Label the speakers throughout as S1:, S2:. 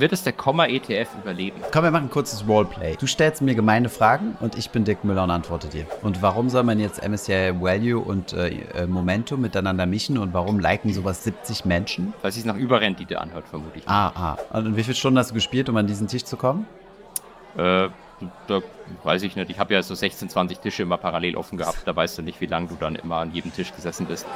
S1: wird es der Komma-ETF überleben?
S2: Komm, wir machen ein kurzes Roleplay. Du stellst mir gemeine Fragen und ich bin Dick Müller und antworte dir. Und warum soll man jetzt MSCI Value und äh, äh, Momentum miteinander mischen und warum liken sowas 70 Menschen?
S1: Weil es sich nach Überrendite anhört, vermutlich.
S2: Ah, ah. Und wie viele Stunden hast du gespielt, um an diesen Tisch zu kommen?
S1: Äh, da weiß ich nicht. Ich habe ja so 16, 20 Tische immer parallel offen gehabt. Da weißt du nicht, wie lange du dann immer an jedem Tisch gesessen bist.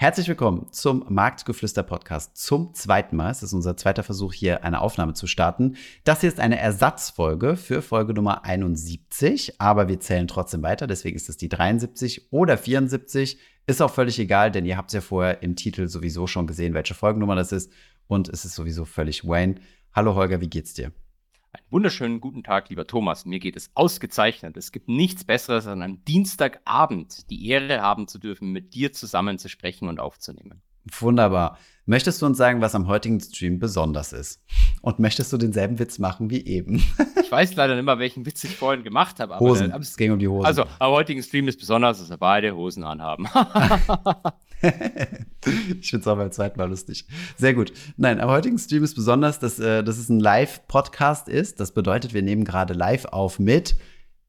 S2: Herzlich willkommen zum Marktgeflüster Podcast zum zweiten Mal. Es ist unser zweiter Versuch, hier eine Aufnahme zu starten. Das hier ist eine Ersatzfolge für Folge Nummer 71, aber wir zählen trotzdem weiter. Deswegen ist es die 73 oder 74. Ist auch völlig egal, denn ihr habt es ja vorher im Titel sowieso schon gesehen, welche Folgennummer das ist. Und es ist sowieso völlig Wayne. Hallo Holger, wie geht's dir?
S1: Einen wunderschönen guten Tag, lieber Thomas. Mir geht es ausgezeichnet. Es gibt nichts Besseres, als am Dienstagabend die Ehre haben zu dürfen, mit dir zusammen zu sprechen und aufzunehmen.
S2: Wunderbar. Möchtest du uns sagen, was am heutigen Stream besonders ist? Und möchtest du denselben Witz machen wie eben?
S1: Ich weiß leider nicht mehr, welchen Witz ich vorhin gemacht habe.
S2: Hosen. Der, es ging um die Hosen.
S1: Also, am heutigen Stream ist besonders, dass wir beide Hosen anhaben.
S2: ich finde es auch beim zweiten Mal lustig. Sehr gut. Nein, am heutigen Stream ist besonders, dass, äh, dass es ein Live-Podcast ist. Das bedeutet, wir nehmen gerade live auf mit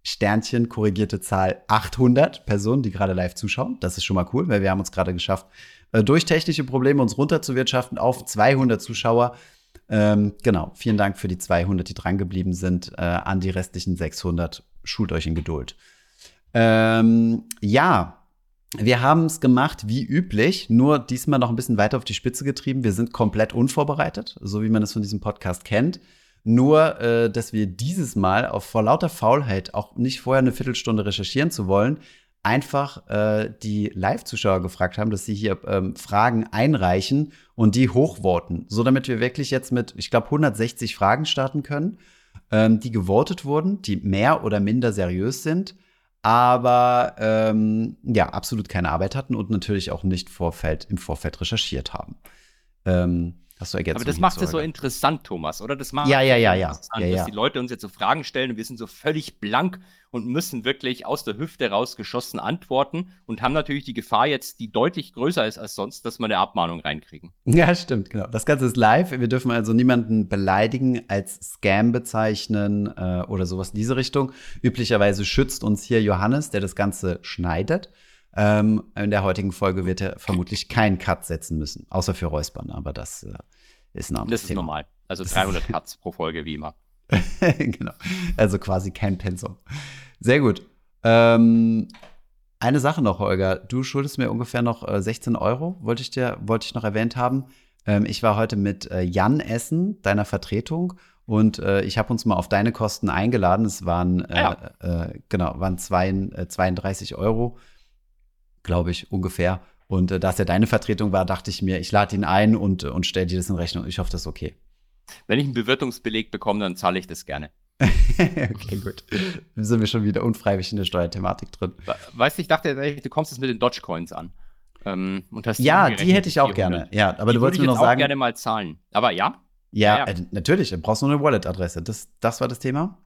S2: Sternchen korrigierte Zahl 800 Personen, die gerade live zuschauen. Das ist schon mal cool, weil wir haben uns gerade geschafft, äh, durch technische Probleme uns runterzuwirtschaften auf 200 Zuschauer. Ähm, genau, vielen Dank für die 200, die drangeblieben sind. Äh, an die restlichen 600, schult euch in Geduld. Ähm, ja, wir haben es gemacht wie üblich, nur diesmal noch ein bisschen weiter auf die Spitze getrieben. Wir sind komplett unvorbereitet, so wie man es von diesem Podcast kennt. Nur, äh, dass wir dieses Mal auf vor lauter Faulheit, auch nicht vorher eine Viertelstunde recherchieren zu wollen, einfach äh, die Live-Zuschauer gefragt haben, dass sie hier ähm, Fragen einreichen und die hochvoten. So damit wir wirklich jetzt mit, ich glaube, 160 Fragen starten können, ähm, die gewotet wurden, die mehr oder minder seriös sind, aber ähm, ja, absolut keine Arbeit hatten und natürlich auch nicht Vorfeld, im Vorfeld recherchiert haben. Ähm, Hast du
S1: Aber das macht es so interessant, Thomas, oder? Das macht
S2: ja, ja, ja, ja.
S1: ja, ja. dass die Leute uns jetzt so Fragen stellen und wir sind so völlig blank und müssen wirklich aus der Hüfte rausgeschossen antworten und haben natürlich die Gefahr jetzt, die deutlich größer ist als sonst, dass wir eine Abmahnung reinkriegen.
S2: Ja, stimmt, genau. Das Ganze ist live. Wir dürfen also niemanden beleidigen, als Scam bezeichnen äh, oder sowas in diese Richtung. Üblicherweise schützt uns hier Johannes, der das Ganze schneidet. Ähm, in der heutigen Folge wird er vermutlich keinen Cut setzen müssen, außer für Räuspern, aber das äh, ist
S1: anderes Das ist Thema. normal. Also 300 Cuts pro Folge, wie immer.
S2: genau. Also quasi kein Pensum. Sehr gut. Ähm, eine Sache noch, Holger. Du schuldest mir ungefähr noch äh, 16 Euro, wollte ich dir, wollte ich noch erwähnt haben. Ähm, ich war heute mit äh, Jan essen, deiner Vertretung, und äh, ich habe uns mal auf deine Kosten eingeladen. Es waren, äh, ja. Äh, genau, waren zwei, 32 Euro glaube ich, ungefähr. Und äh, da es ja deine Vertretung war, dachte ich mir, ich lade ihn ein und, und stelle dir das in Rechnung. Ich hoffe, das ist okay.
S1: Wenn ich einen Bewirtungsbeleg bekomme, dann zahle ich das gerne.
S2: okay, gut. Dann sind wir schon wieder unfreiwillig in der Steuerthematik drin.
S1: Weißt du, ich dachte, du kommst jetzt mit den Dogecoins an.
S2: Ähm, ja, die hätte ich auch gerne. Ja, aber die du wolltest mir noch sagen. Ich
S1: gerne mal zahlen. Aber ja.
S2: Ja, ja, ja. Äh, natürlich. Du brauchst nur eine Wallet-Adresse. Das, das war das Thema?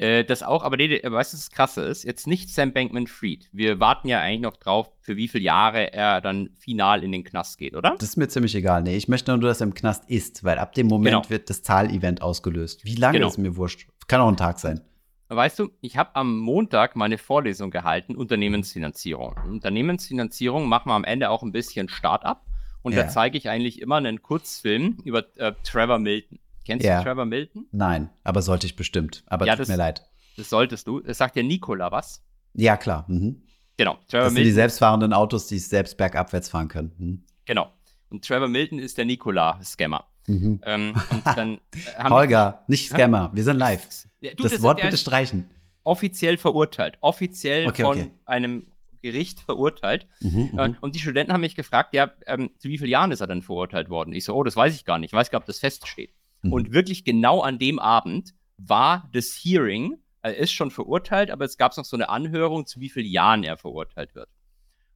S1: Äh, das auch, aber nee, weißt du, was das Krasse ist? Jetzt nicht Sam Bankman-Fried. Wir warten ja eigentlich noch drauf, für wie viele Jahre er dann final in den Knast geht, oder?
S2: Das ist mir ziemlich egal. Nee, ich möchte nur, dass er im Knast ist, weil ab dem Moment genau. wird das Zahlevent ausgelöst. Wie lange genau. ist mir wurscht? Kann auch ein Tag sein.
S1: Weißt du, ich habe am Montag meine Vorlesung gehalten, Unternehmensfinanzierung. Unternehmensfinanzierung machen wir am Ende auch ein bisschen Start-up. Und ja. da zeige ich eigentlich immer einen Kurzfilm über äh, Trevor Milton. Kennst ja. du Trevor Milton?
S2: Nein, aber sollte ich bestimmt. Aber ja, tut das, mir leid.
S1: Das solltest du. Das sagt ja Nikola was?
S2: Ja, klar. Mhm.
S1: Genau.
S2: Trevor das sind die selbstfahrenden Autos, die selbst bergabwärts fahren können. Mhm.
S1: Genau. Und Trevor Milton ist der Nikola-Scammer. Mhm. Ähm,
S2: äh, Holger, nicht Scammer. Wir sind live. Ja, du, das, das Wort bitte streichen.
S1: Offiziell verurteilt. Offiziell okay, von okay. einem Gericht verurteilt. Mhm, äh, und die Studenten haben mich gefragt, ja, ähm, zu wie vielen Jahren ist er denn verurteilt worden? Ich so, oh, das weiß ich gar nicht. Ich weiß gar nicht, ob das feststeht. Mhm. Und wirklich genau an dem Abend war das Hearing, er ist schon verurteilt, aber es gab noch so eine Anhörung, zu wie vielen Jahren er verurteilt wird.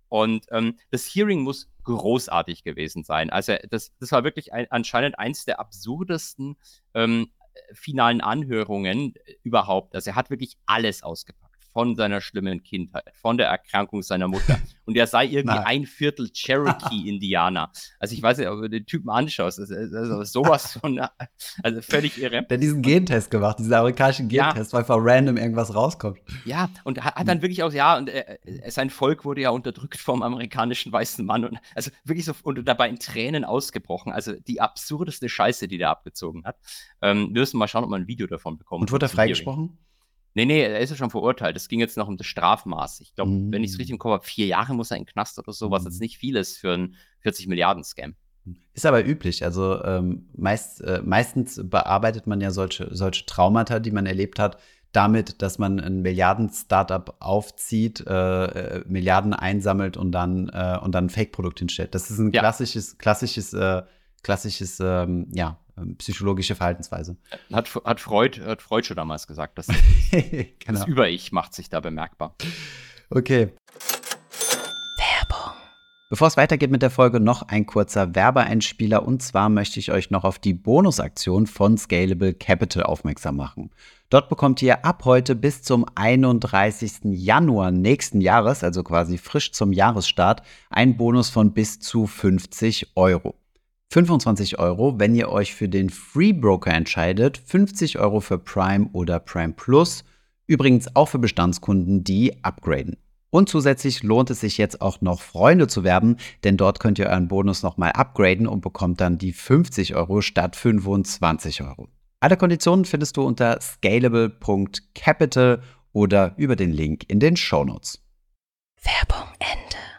S1: Und ähm, das Hearing muss großartig gewesen sein. Also das, das war wirklich ein, anscheinend eins der absurdesten ähm, finalen Anhörungen überhaupt. Also er hat wirklich alles ausgepackt von seiner schlimmen Kindheit, von der Erkrankung seiner Mutter. Und er sei irgendwie Nein. ein Viertel Cherokee-Indianer. Also ich weiß nicht, ob du den Typen anschaust, das ist, das ist sowas von, also völlig irre.
S2: Der hat diesen Gentest gemacht, diesen amerikanischen Gentest, ja. weil einfach random irgendwas rauskommt.
S1: Ja, und hat, hat dann wirklich auch, ja, und äh, sein Volk wurde ja unterdrückt vom amerikanischen weißen Mann und also wirklich so und dabei in Tränen ausgebrochen. Also die absurdeste Scheiße, die der abgezogen hat. Ähm, wir müssen mal schauen, ob wir ein Video davon bekommen.
S2: Und wurde er freigesprochen?
S1: Nee, nee, er ist ja schon verurteilt. Es ging jetzt noch um das Strafmaß. Ich glaube, mhm. wenn ich es richtig im Kopf habe, vier Jahre muss er in den Knast oder so, was mhm. jetzt nicht viel ist für einen 40 Milliarden Scam.
S2: Ist aber üblich. Also ähm, meist, äh, meistens bearbeitet man ja solche, solche Traumata, die man erlebt hat, damit, dass man ein Milliarden-Startup aufzieht, äh, äh, Milliarden einsammelt und dann, äh, und dann ein Fake-Produkt hinstellt. Das ist ein ja. klassisches, klassisches, äh, klassisches, ähm, ja, psychologische Verhaltensweise.
S1: Hat, hat, Freud, hat Freud schon damals gesagt, dass genau. das Über-Ich macht sich da bemerkbar.
S2: Okay. Werbung. Bevor es weitergeht mit der Folge, noch ein kurzer Werbeeinspieler. Und zwar möchte ich euch noch auf die Bonusaktion von Scalable Capital aufmerksam machen. Dort bekommt ihr ab heute bis zum 31. Januar nächsten Jahres, also quasi frisch zum Jahresstart, einen Bonus von bis zu 50 Euro. 25 Euro, wenn ihr euch für den Free Broker entscheidet, 50 Euro für Prime oder Prime Plus, übrigens auch für Bestandskunden, die upgraden. Und zusätzlich lohnt es sich jetzt auch noch Freunde zu werben, denn dort könnt ihr euren Bonus nochmal upgraden und bekommt dann die 50 Euro statt 25 Euro. Alle Konditionen findest du unter scalable.capital oder über den Link in den Show Notes. Werbung Ende.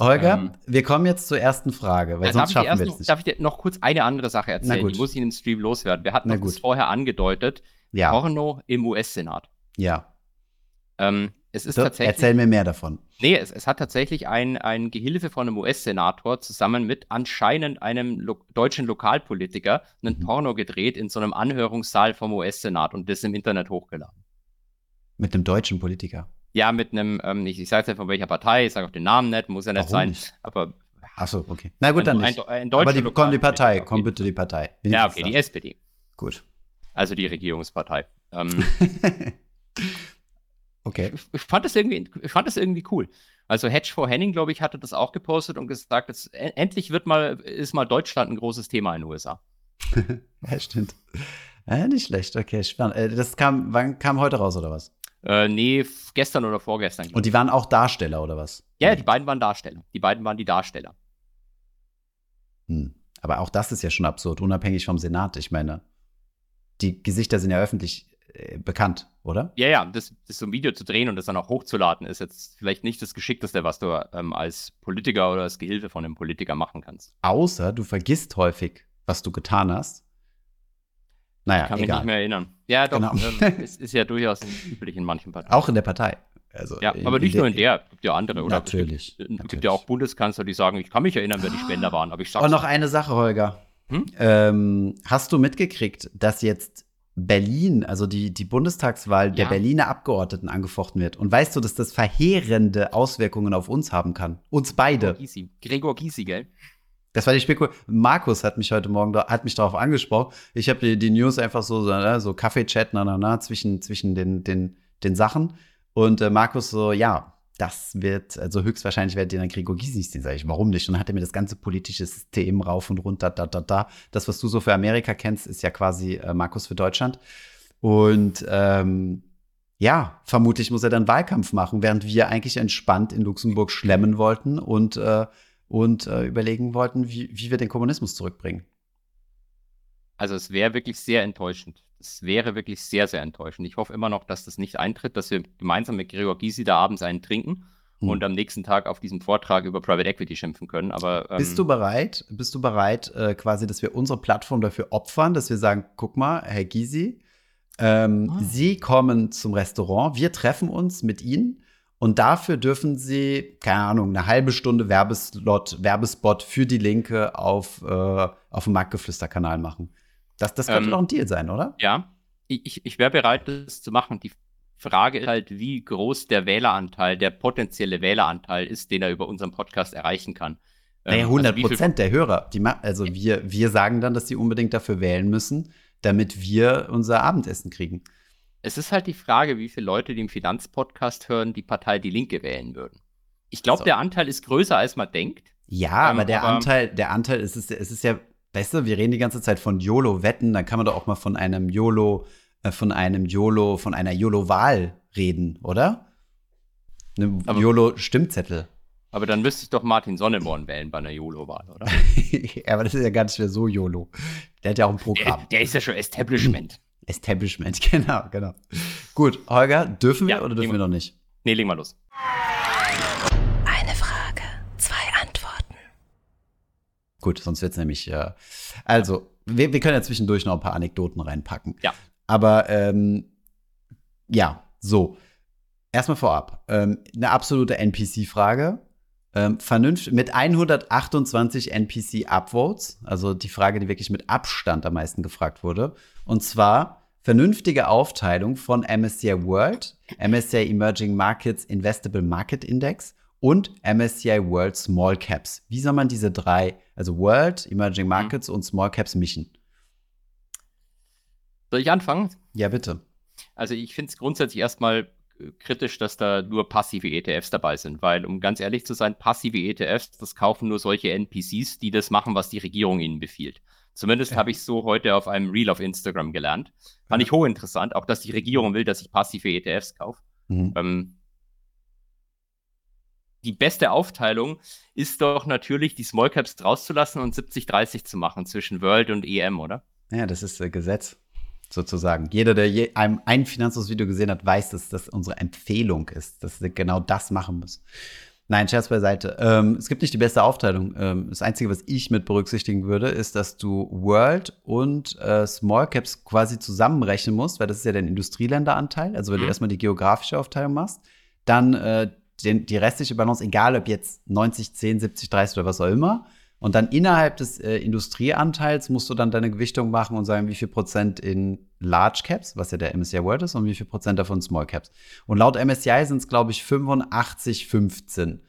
S2: Holger, ähm, wir kommen jetzt zur ersten Frage, weil sonst schaffen wir es nicht.
S1: Darf ich dir noch kurz eine andere Sache erzählen? Die muss ich den Stream loswerden. Wir hatten das vorher angedeutet. Ja. Porno im US-Senat.
S2: Ja.
S1: Ähm, es ist so, tatsächlich.
S2: Erzähl mir mehr davon.
S1: Nee, es, es hat tatsächlich ein, ein Gehilfe von einem US-Senator zusammen mit anscheinend einem lo deutschen Lokalpolitiker einen mhm. Porno gedreht in so einem Anhörungssaal vom US-Senat und das im Internet hochgeladen.
S2: Mit einem deutschen Politiker?
S1: Ja, mit einem, ähm, ich, ich sage jetzt von welcher Partei, ich sage auch den Namen nicht, muss ja nicht Warum sein, nicht? aber.
S2: Achso, okay. Na gut, ein, dann nicht. Ein, ein aber die, komm, die Partei, komm bitte die Partei.
S1: Bin ja, okay, die SPD.
S2: Gut.
S1: Also die Regierungspartei. Ähm,
S2: Okay.
S1: Ich fand das irgendwie, ich fand das irgendwie cool. Also Hedge for Henning, glaube ich, hatte das auch gepostet und gesagt, dass endlich wird mal, ist mal Deutschland ein großes Thema in den USA.
S2: ja, stimmt. Äh, nicht schlecht, okay, spannend. Äh, das kam, wann kam heute raus, oder was?
S1: Äh, nee, gestern oder vorgestern.
S2: Und die waren auch Darsteller, oder was?
S1: Ja, die beiden waren Darsteller. Die beiden waren die Darsteller.
S2: Hm. Aber auch das ist ja schon absurd, unabhängig vom Senat. Ich meine, die Gesichter sind ja öffentlich äh, bekannt, oder?
S1: Ja, ja, das, das so ein Video zu drehen und das dann auch hochzuladen, ist jetzt vielleicht nicht das Geschickteste, was du ähm, als Politiker oder als Gehilfe von einem Politiker machen kannst.
S2: Außer du vergisst häufig, was du getan hast. Naja,
S1: ich kann
S2: egal.
S1: mich nicht mehr erinnern. Ja, doch, genau. ähm, ist, ist ja durchaus üblich in manchen Parteien.
S2: Auch in der Partei. Also
S1: ja, aber nicht nur in der, es gibt ja andere, oder?
S2: Natürlich.
S1: Es gibt, gibt ja auch Bundeskanzler, die sagen, ich kann mich erinnern, wer die Spender waren, aber ich sag's
S2: Und noch eine Sache, Holger. Hm? Ähm, hast du mitgekriegt, dass jetzt Berlin, also die, die Bundestagswahl ja. der Berliner Abgeordneten angefochten wird. Und weißt du, dass das verheerende Auswirkungen auf uns haben kann? Uns beide.
S1: Gregor Gysi, Gregor Gysi gell?
S2: Das war die Spekulation. Markus hat mich heute Morgen hat mich darauf angesprochen. Ich habe die, die, News einfach so, so, ne, so Kaffee-Chat na, na, na, zwischen, zwischen den, den, den Sachen. Und äh, Markus so, ja, das wird, also höchstwahrscheinlich ihr dann Gregor Gysi sehen, sage ich, warum nicht? Und dann hat er mir das ganze politische System rauf und runter, da, da, da. Das, was du so für Amerika kennst, ist ja quasi äh, Markus für Deutschland. Und ähm, ja, vermutlich muss er dann Wahlkampf machen, während wir eigentlich entspannt in Luxemburg schlemmen wollten und, äh, und äh, überlegen wollten, wie, wie wir den Kommunismus zurückbringen.
S1: Also es wäre wirklich sehr enttäuschend. Es wäre wirklich sehr, sehr enttäuschend. Ich hoffe immer noch, dass das nicht eintritt, dass wir gemeinsam mit Gregor Gysi da abends einen trinken hm. und am nächsten Tag auf diesem Vortrag über Private Equity schimpfen können. Aber
S2: ähm, bist du bereit? Bist du bereit, äh, quasi, dass wir unsere Plattform dafür opfern, dass wir sagen, guck mal, Herr Gysi, ähm, ah. Sie kommen zum Restaurant, wir treffen uns mit Ihnen und dafür dürfen Sie, keine Ahnung, eine halbe Stunde Werbeslot, Werbespot für die Linke auf, äh, auf dem Marktgeflüster-Kanal machen. Das, das könnte ähm, doch ein Deal sein, oder?
S1: Ja, ich, ich wäre bereit, das zu machen. Die Frage ist halt, wie groß der Wähleranteil, der potenzielle Wähleranteil ist, den er über unseren Podcast erreichen kann.
S2: Naja, 100 ähm, also Prozent der Hörer. Die, also wir, wir sagen dann, dass sie unbedingt dafür wählen müssen, damit wir unser Abendessen kriegen.
S1: Es ist halt die Frage, wie viele Leute, die im Finanzpodcast hören, die Partei Die Linke wählen würden. Ich glaube, so. der Anteil ist größer, als man denkt.
S2: Ja, ähm, aber der aber Anteil, der Anteil ist es, es ist ja, weißt du, wir reden die ganze Zeit von YOLO-Wetten, dann kann man doch auch mal von einem YOLO, äh, von einem YOLO, von einer YOLO-Wahl reden, oder? Eine YOLO-Stimmzettel.
S1: Aber dann müsste ich doch Martin Sonneborn wählen bei einer YOLO-Wahl, oder?
S2: ja, aber das ist ja gar nicht mehr so YOLO. Der hat ja auch ein Programm.
S1: Der, der ist ja schon Establishment.
S2: Establishment, genau, genau. Gut, Holger, dürfen wir ja, oder dürfen wir noch nicht?
S1: Nee, legen wir los.
S3: Eine Frage, zwei Antworten.
S2: Gut, sonst wird es nämlich. Äh, also, wir, wir, können ja zwischendurch noch ein paar Anekdoten reinpacken.
S1: Ja.
S2: Aber, ähm, ja, so. Erstmal vorab. Ähm, eine absolute NPC-Frage. Ähm, vernünft mit 128 NPC-Upvotes, also die Frage, die wirklich mit Abstand am meisten gefragt wurde. Und zwar vernünftige Aufteilung von MSCI World, MSCI Emerging Markets Investable Market Index und MSCI World Small Caps. Wie soll man diese drei, also World, Emerging. Markets mhm. und Small Caps mischen?
S1: Soll ich anfangen?
S2: Ja, bitte.
S1: Also ich finde es grundsätzlich erstmal äh, kritisch, dass da nur passive ETFs dabei sind, weil, um ganz ehrlich zu sein, passive ETFs, das kaufen nur solche NPCs, die das machen, was die Regierung ihnen befiehlt. Zumindest habe ich so heute auf einem Reel auf Instagram gelernt. Fand ich hochinteressant, auch dass die Regierung will, dass ich passive ETFs kaufe. Mhm. Ähm, die beste Aufteilung ist doch natürlich, die Small Caps rauszulassen und 70-30 zu machen zwischen World und EM, oder?
S2: Ja, das ist äh, Gesetz, sozusagen. Jeder, der je ein, ein Finanzhaus-Video gesehen hat, weiß, dass das unsere Empfehlung ist, dass wir genau das machen müssen. Nein, Scherz beiseite. Ähm, es gibt nicht die beste Aufteilung. Ähm, das Einzige, was ich mit berücksichtigen würde, ist, dass du World und äh, Small Caps quasi zusammenrechnen musst, weil das ist ja dein Industrieländeranteil. Also wenn mhm. du erstmal die geografische Aufteilung machst, dann äh, den, die restliche Balance, egal ob jetzt 90, 10, 70, 30 oder was auch immer, und dann innerhalb des äh, Industrieanteils musst du dann deine Gewichtung machen und sagen, wie viel Prozent in Large Caps, was ja der MSCI World ist, und wie viel Prozent davon Small Caps. Und laut MSCI sind es, glaube ich, 85, 15.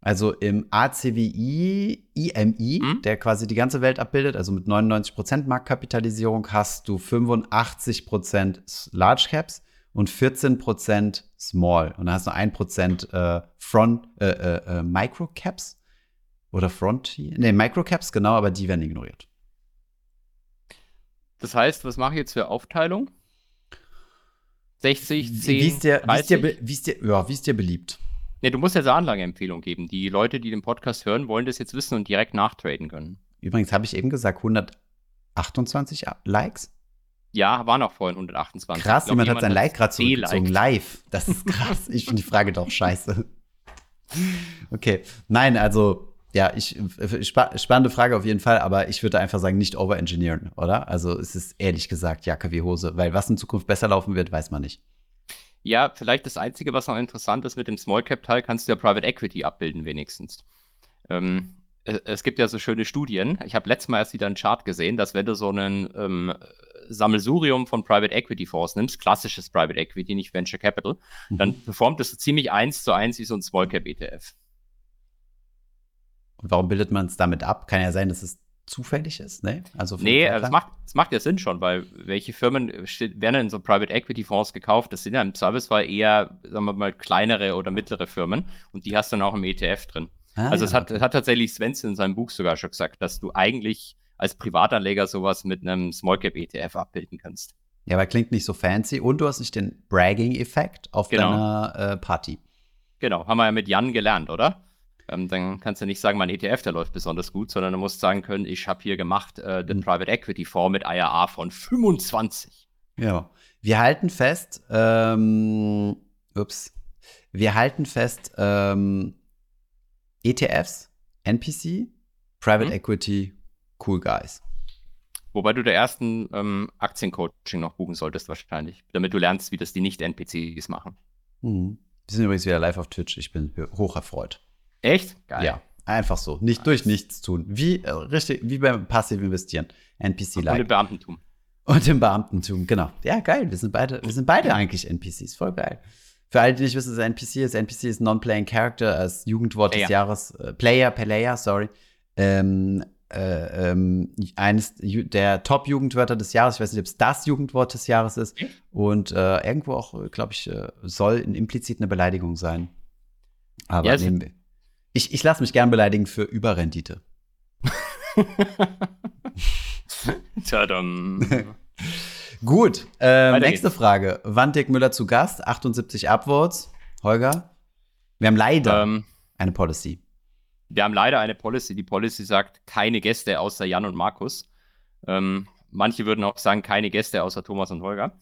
S2: Also im ACWI, IMI, mhm. der quasi die ganze Welt abbildet, also mit 99 Prozent Marktkapitalisierung, hast du 85 Prozent Large Caps und 14 Prozent Small. Und dann hast du 1% äh, Front, äh, äh, äh Micro Caps oder Frontier? Ne, Microcaps, genau, aber die werden ignoriert.
S1: Das heißt, was mache ich jetzt für Aufteilung? 60, 10,
S2: wie ist dir, 30? Wie ist dir, wie ist dir, ja, wie ist dir beliebt?
S1: Ne, du musst ja Anlageempfehlung geben. Die Leute, die den Podcast hören, wollen das jetzt wissen und direkt nachtraden können.
S2: Übrigens habe ich eben gesagt, 128 Likes.
S1: Ja, waren auch vorhin 128.
S2: Krass, glaub, jemand, jemand hat sein Like gerade zurückgezogen. Live. Das ist krass. ich finde die Frage doch scheiße. Okay. Nein, also ja, ich, äh, spannende Frage auf jeden Fall, aber ich würde einfach sagen, nicht overengineeren, oder? Also es ist ehrlich gesagt Jacke wie Hose, weil was in Zukunft besser laufen wird, weiß man nicht.
S1: Ja, vielleicht das Einzige, was noch interessant ist mit dem Small Cap Teil, kannst du ja Private Equity abbilden wenigstens. Ähm, es gibt ja so schöne Studien. Ich habe letztes Mal erst wieder einen Chart gesehen, dass wenn du so einen ähm, Sammelsurium von Private Equity Fonds nimmst, klassisches Private Equity, nicht Venture Capital, mhm. dann performt es so ziemlich eins zu eins wie so ein Small Cap ETF.
S2: Und warum bildet man es damit ab? Kann ja sein, dass es zufällig ist, ne?
S1: Also nee, es macht, das macht ja Sinn schon, weil welche Firmen werden in so Private Equity Fonds gekauft? Das sind ja im Servicefall eher, sagen wir mal, kleinere oder mittlere Firmen und die hast du dann auch im ETF drin. Ah, also es, ja, hat, okay. hat tatsächlich Svensson in seinem Buch sogar schon gesagt, dass du eigentlich als Privatanleger sowas mit einem Small Cap ETF abbilden kannst.
S2: Ja, aber klingt nicht so fancy und du hast nicht den Bragging-Effekt auf genau. deiner äh, Party.
S1: Genau, haben wir ja mit Jan gelernt, oder? Ähm, dann kannst du nicht sagen, mein ETF, der läuft besonders gut, sondern du musst sagen können, ich habe hier gemacht äh, den mhm. Private Equity Fonds mit IRA von 25.
S2: Ja, wir halten fest, ähm, ups, wir halten fest, ähm, ETFs, NPC, Private mhm. Equity, Cool Guys.
S1: Wobei du der ersten ähm, Aktiencoaching noch buchen solltest, wahrscheinlich, damit du lernst, wie das die Nicht-NPCs machen.
S2: Mhm. Wir sind übrigens wieder live auf Twitch. Ich bin hoch erfreut.
S1: Echt?
S2: Geil. Ja, einfach so. Nicht durch nichts tun. Wie, äh, richtig, wie beim passiv investieren. NPC-like. Und
S1: im Beamtentum.
S2: Und im Beamtentum, genau. Ja, geil. Wir sind beide, wir sind beide eigentlich NPCs. Voll geil. Für alle, die nicht wissen, was ein NPC ist, NPC ist Non-Playing Character als Jugendwort Player. des Jahres. Äh, Player, Player, sorry. Ähm, äh, ähm, eines der Top-Jugendwörter des Jahres. Ich weiß nicht, ob es das Jugendwort des Jahres ist. Und äh, irgendwo auch, glaube ich, äh, soll implizit eine Beleidigung sein. Aber ja, nehmen wir. Ich, ich lasse mich gern beleidigen für Überrendite. Tadam. Gut, äh, nächste geht's. Frage. Wann Dirk Müller zu Gast? 78 Upvotes. Holger? Wir haben leider ähm, eine Policy.
S1: Wir haben leider eine Policy. Die Policy sagt, keine Gäste außer Jan und Markus. Ähm, manche würden auch sagen, keine Gäste außer Thomas und Holger.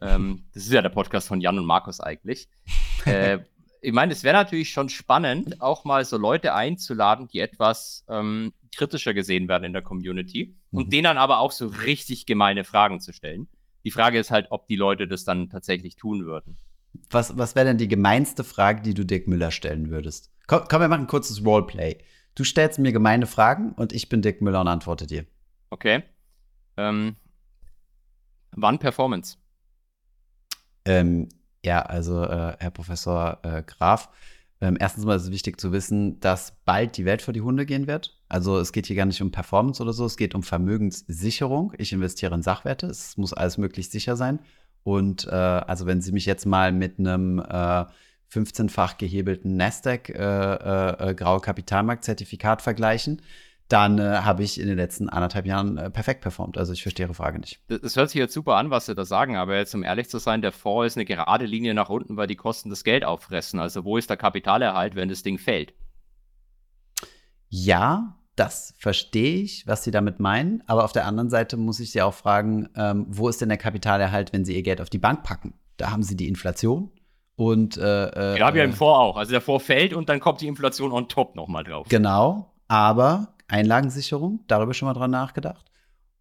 S1: Ähm, das ist ja der Podcast von Jan und Markus eigentlich. äh, ich meine, es wäre natürlich schon spannend, auch mal so Leute einzuladen, die etwas ähm, kritischer gesehen werden in der Community mhm. und denen dann aber auch so richtig gemeine Fragen zu stellen. Die Frage ist halt, ob die Leute das dann tatsächlich tun würden.
S2: Was, was wäre denn die gemeinste Frage, die du Dick Müller stellen würdest? Komm, komm, wir machen ein kurzes Roleplay. Du stellst mir gemeine Fragen und ich bin Dick Müller und antworte dir.
S1: Okay. Ähm, wann Performance?
S2: Ähm, ja, also äh, Herr Professor äh, Graf, ähm, erstens mal ist es wichtig zu wissen, dass bald die Welt vor die Hunde gehen wird. Also es geht hier gar nicht um Performance oder so, es geht um Vermögenssicherung. Ich investiere in Sachwerte, es muss alles möglichst sicher sein. Und äh, also wenn Sie mich jetzt mal mit einem äh, 15-fach gehebelten Nasdaq äh, äh, äh, graue Kapitalmarktzertifikat vergleichen, dann äh, habe ich in den letzten anderthalb Jahren äh, perfekt performt. Also ich verstehe Ihre Frage nicht.
S1: Das hört sich jetzt super an, was Sie da sagen, aber jetzt um ehrlich zu sein, der Fonds ist eine gerade Linie nach unten, weil die Kosten das Geld auffressen. Also wo ist der Kapitalerhalt, wenn das Ding fällt?
S2: Ja, das verstehe ich, was Sie damit meinen. Aber auf der anderen Seite muss ich Sie auch fragen, ähm, wo ist denn der Kapitalerhalt, wenn Sie Ihr Geld auf die Bank packen? Da haben Sie die Inflation. Und, äh,
S1: äh, ja, ja im Fonds auch. Also der Fonds fällt und dann kommt die Inflation on top nochmal drauf.
S2: Genau, aber Einlagensicherung, darüber schon mal dran nachgedacht.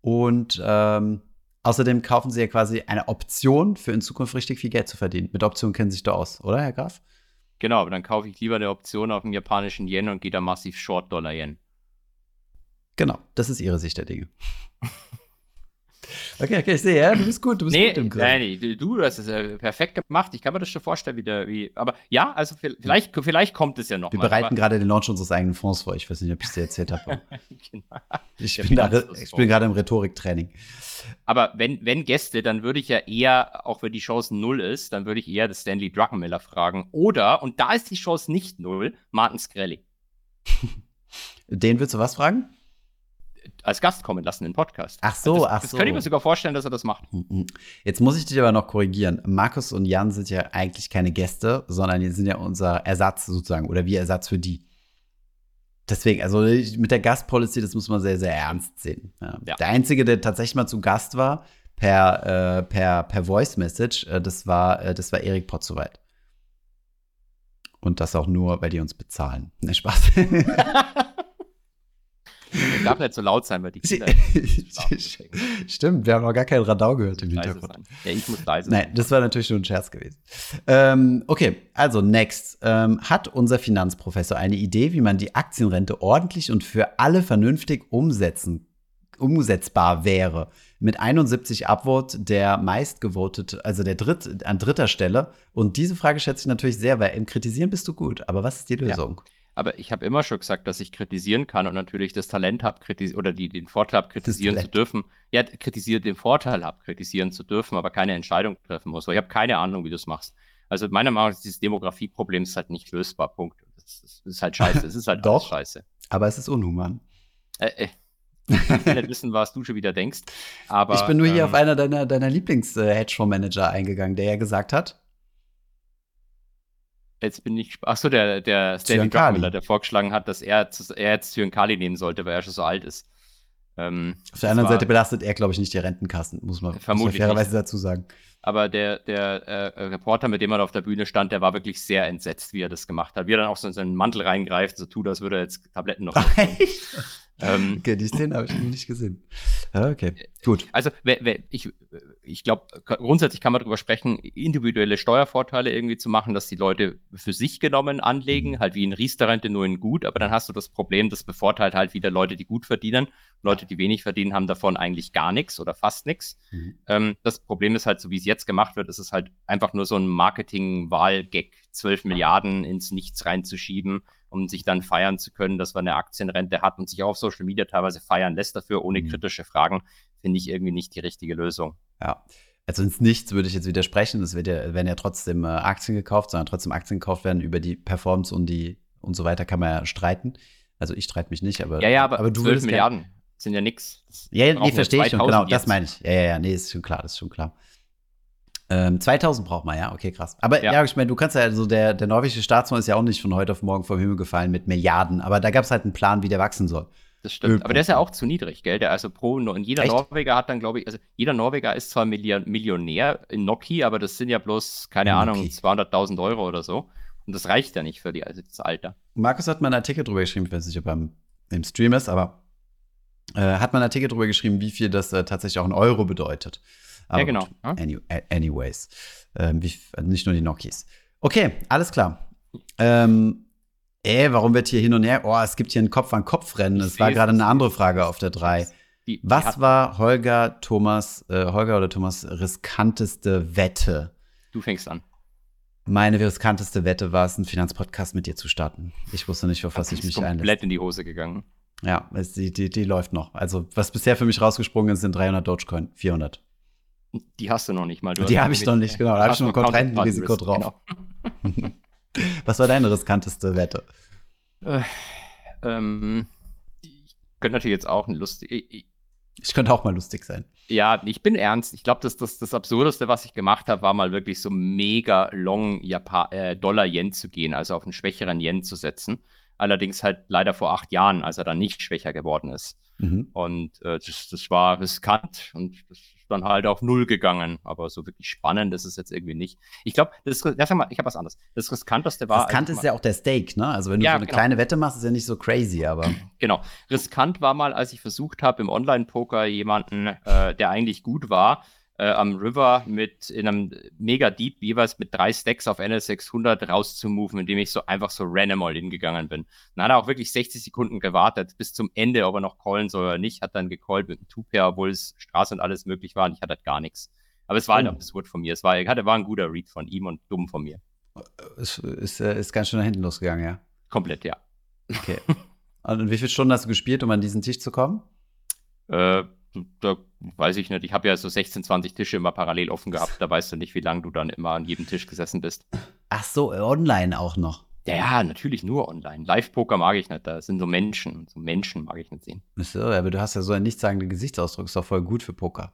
S2: Und ähm, außerdem kaufen Sie ja quasi eine Option für in Zukunft richtig viel Geld zu verdienen. Mit Optionen kennen Sie sich doch aus, oder, Herr Graf?
S1: Genau, aber dann kaufe ich lieber eine Option auf dem japanischen Yen und gehe da massiv Short Dollar Yen.
S2: Genau, das ist Ihre Sicht der Dinge. Okay, okay, ich sehe, ja, du bist gut, du bist
S1: nee,
S2: gut im
S1: Griff. Nein, nee, du hast es äh, perfekt gemacht. Ich kann mir das schon vorstellen, wie der, wie, aber ja, also vielleicht, vielleicht kommt es ja noch.
S2: Wir mal, bereiten gerade den Launch unseres eigenen Fonds vor. Ich weiß nicht, ob ich es dir erzählt habe. genau. Ich bin, da, ich bin gerade im Rhetoriktraining.
S1: Aber wenn, wenn Gäste, dann würde ich ja eher, auch wenn die Chance null ist, dann würde ich eher das Stanley Druckenmiller fragen. Oder, und da ist die Chance nicht null, Martin Skrelly.
S2: Den würdest du was fragen?
S1: Als Gast kommen lassen in den Podcast.
S2: Ach so,
S1: das,
S2: ach
S1: das
S2: so.
S1: Das könnte ich mir sogar vorstellen, dass er das macht. Hm,
S2: hm. Jetzt muss ich dich aber noch korrigieren. Markus und Jan sind ja eigentlich keine Gäste, sondern die sind ja unser Ersatz sozusagen oder wie Ersatz für die. Deswegen, also mit der Gastpolicy, das muss man sehr, sehr ernst sehen. Ja. Ja. Der Einzige, der tatsächlich mal zu Gast war, per, äh, per, per Voice Message, äh, das war, äh, das war Erik Potzowait. Und das auch nur, weil die uns bezahlen. Ne, Spaß.
S1: Ich darf nicht so laut sein, weil die Kinder.
S2: Stimmt, wir haben noch gar keinen Radau gehört im Hintergrund.
S1: Sein. Ja, ich muss leise
S2: Nein, das war natürlich nur ein Scherz gewesen. Ähm, okay, also next. Ähm, hat unser Finanzprofessor eine Idee, wie man die Aktienrente ordentlich und für alle vernünftig umsetzen, umsetzbar wäre? Mit 71 Upvote der meistgevotet, also der dritt, an dritter Stelle. Und diese Frage schätze ich natürlich sehr, weil im Kritisieren bist du gut. Aber was ist die Lösung?
S1: Ja. Aber ich habe immer schon gesagt, dass ich kritisieren kann und natürlich das Talent habe, oder die, den Vorteil habe, kritisieren zu dürfen. Ja, kritisiert den Vorteil habe, kritisieren zu dürfen, aber keine Entscheidung treffen muss. Weil ich habe keine Ahnung, wie du es machst. Also meiner Meinung nach ist dieses Demografieproblem ist halt nicht lösbar. Punkt. Das ist, das ist halt scheiße. Es ist halt
S2: Doch,
S1: scheiße.
S2: Aber es ist unhuman.
S1: Äh, äh. Ich kann nicht wissen, was du schon wieder denkst. Aber,
S2: ich bin nur hier ähm, auf einer deiner, deiner Lieblings-Hedgefonds-Manager äh, eingegangen, der ja gesagt hat,
S1: Jetzt bin ich. Achso, der, der Stanley Druckenmiller, der vorgeschlagen hat, dass er, er jetzt Zyankali nehmen sollte, weil er schon so alt ist.
S2: Ähm, Auf der anderen Seite belastet er, glaube ich, nicht die Rentenkassen, muss man,
S1: vermutlich
S2: muss man fairerweise dazu sagen.
S1: Aber der, der äh, Reporter, mit dem er auf der Bühne stand, der war wirklich sehr entsetzt, wie er das gemacht hat. Wie er dann auch so in seinen Mantel reingreift, so tut, als würde er jetzt Tabletten noch.
S2: ähm, okay, die Szene habe ich nicht gesehen. Okay, gut.
S1: Also, ich, ich glaube, grundsätzlich kann man darüber sprechen, individuelle Steuervorteile irgendwie zu machen, dass die Leute für sich genommen anlegen, mhm. halt wie in Riester-Rente nur in gut, aber dann hast du das Problem, das bevorteilt halt wieder Leute, die gut verdienen. Leute, die wenig verdienen, haben davon eigentlich gar nichts oder fast nichts. Mhm. Ähm, das Problem ist halt, so wie es jetzt gemacht wird, ist es halt einfach nur so ein Marketing-Wahl-Gag, 12 Milliarden ins Nichts reinzuschieben um sich dann feiern zu können, dass man eine Aktienrente hat und sich auch auf Social Media teilweise feiern lässt dafür, ohne mhm. kritische Fragen, finde ich irgendwie nicht die richtige Lösung.
S2: Ja. Also ins Nichts würde ich jetzt widersprechen. Es wird ja, werden ja trotzdem äh, Aktien gekauft, sondern trotzdem Aktien gekauft werden. Über die Performance und die und so weiter kann man ja streiten. Also ich streite mich nicht, aber.
S1: Ja, ja, aber, aber du 12 Milliarden sind ja nichts.
S2: Ja, nee, verstehe ich schon, genau, jetzt. das meine ich. Ja, ja, ja, nee, ist schon klar, das ist schon klar. Ähm, 2000 braucht man, ja, okay, krass. Aber ja, ja ich meine, du kannst ja, so der, der norwegische Staatsmann ist ja auch nicht von heute auf morgen vom Himmel gefallen mit Milliarden, aber da gab es halt einen Plan, wie der wachsen soll.
S1: Das stimmt, aber der ist ja auch zu niedrig, gell? Der also pro und jeder Echt? Norweger hat dann, glaube ich, also jeder Norweger ist zwar Millionär in Noki, aber das sind ja bloß, keine Ahnung, 200.000 Euro oder so. Und das reicht ja nicht für die, also das Alter.
S2: Markus hat mal einen Artikel drüber geschrieben, ich weiß nicht, ob er im Stream ist, aber äh, hat mal einen Artikel drüber geschrieben, wie viel das äh, tatsächlich auch in Euro bedeutet.
S1: Aber ja, genau.
S2: Any, anyways. Ähm, wie, also nicht nur die Nokis. Okay, alles klar. Ähm, ey, warum wird hier hin und her? Oh, es gibt hier ein Kopf-an-Kopf-Rennen. Es war gerade eine andere Frage auf der 3. Was war Holger Thomas, äh, Holger oder Thomas riskanteste Wette?
S1: Du fängst an.
S2: Meine riskanteste Wette war es, einen Finanzpodcast mit dir zu starten. Ich wusste nicht, auf was ich mich einlasse.
S1: komplett in die Hose gegangen.
S2: Ja, die, die, die läuft noch. Also, was bisher für mich rausgesprungen ist, sind 300 Dogecoin, 400.
S1: Die hast du noch nicht mal.
S2: Du die habe ich noch nicht, genau. Da habe ich noch ein Kontrahentenrisiko drauf. Genau. Was war deine riskanteste Wette?
S1: Äh, ähm, ich könnte natürlich jetzt auch ein lustig. Ich,
S2: ich könnte auch mal lustig sein.
S1: Ja, ich bin ernst. Ich glaube, das, das, das Absurdeste, was ich gemacht habe, war mal wirklich so mega long Japan äh, Dollar-Yen zu gehen, also auf einen schwächeren Yen zu setzen. Allerdings halt leider vor acht Jahren, als er dann nicht schwächer geworden ist. Mhm. Und äh, das, das war riskant und das dann halt auf Null gegangen. Aber so wirklich spannend ist es jetzt irgendwie nicht. Ich glaube, das sag mal, ich habe was anderes. Das riskanteste war.
S2: Riskant ist ja auch der Stake, ne? Also wenn du ja, so eine genau. kleine Wette machst, ist ja nicht so crazy, aber.
S1: Genau. Riskant war mal, als ich versucht habe, im Online-Poker jemanden, äh, der eigentlich gut war, äh, am River mit in einem Mega Deep jeweils mit drei Stacks auf NS600 rauszumoven, indem ich so einfach so random all hingegangen bin. Dann hat er auch wirklich 60 Sekunden gewartet bis zum Ende, ob er noch callen soll oder nicht. Hat dann gecallt mit einem Two-Pair, obwohl es Straße und alles möglich war und ich hatte halt gar nichts. Aber es war halt oh. absurd von mir. Es war, hatte, war ein guter Read von ihm und dumm von mir.
S2: Es ist, ist ganz schön nach hinten losgegangen, ja.
S1: Komplett, ja.
S2: Okay. und wie viele Stunden hast du gespielt, um an diesen Tisch zu kommen?
S1: Äh, da weiß ich nicht. Ich habe ja so 16, 20 Tische immer parallel offen gehabt. Da weißt du nicht, wie lange du dann immer an jedem Tisch gesessen bist.
S2: Ach so, online auch noch.
S1: Ja, ja, natürlich nur online. Live-Poker mag ich nicht. Da sind so Menschen. So Menschen mag ich nicht sehen.
S2: So, aber du hast ja so einen nichtssagenden Gesichtsausdruck. Ist doch voll gut für Poker.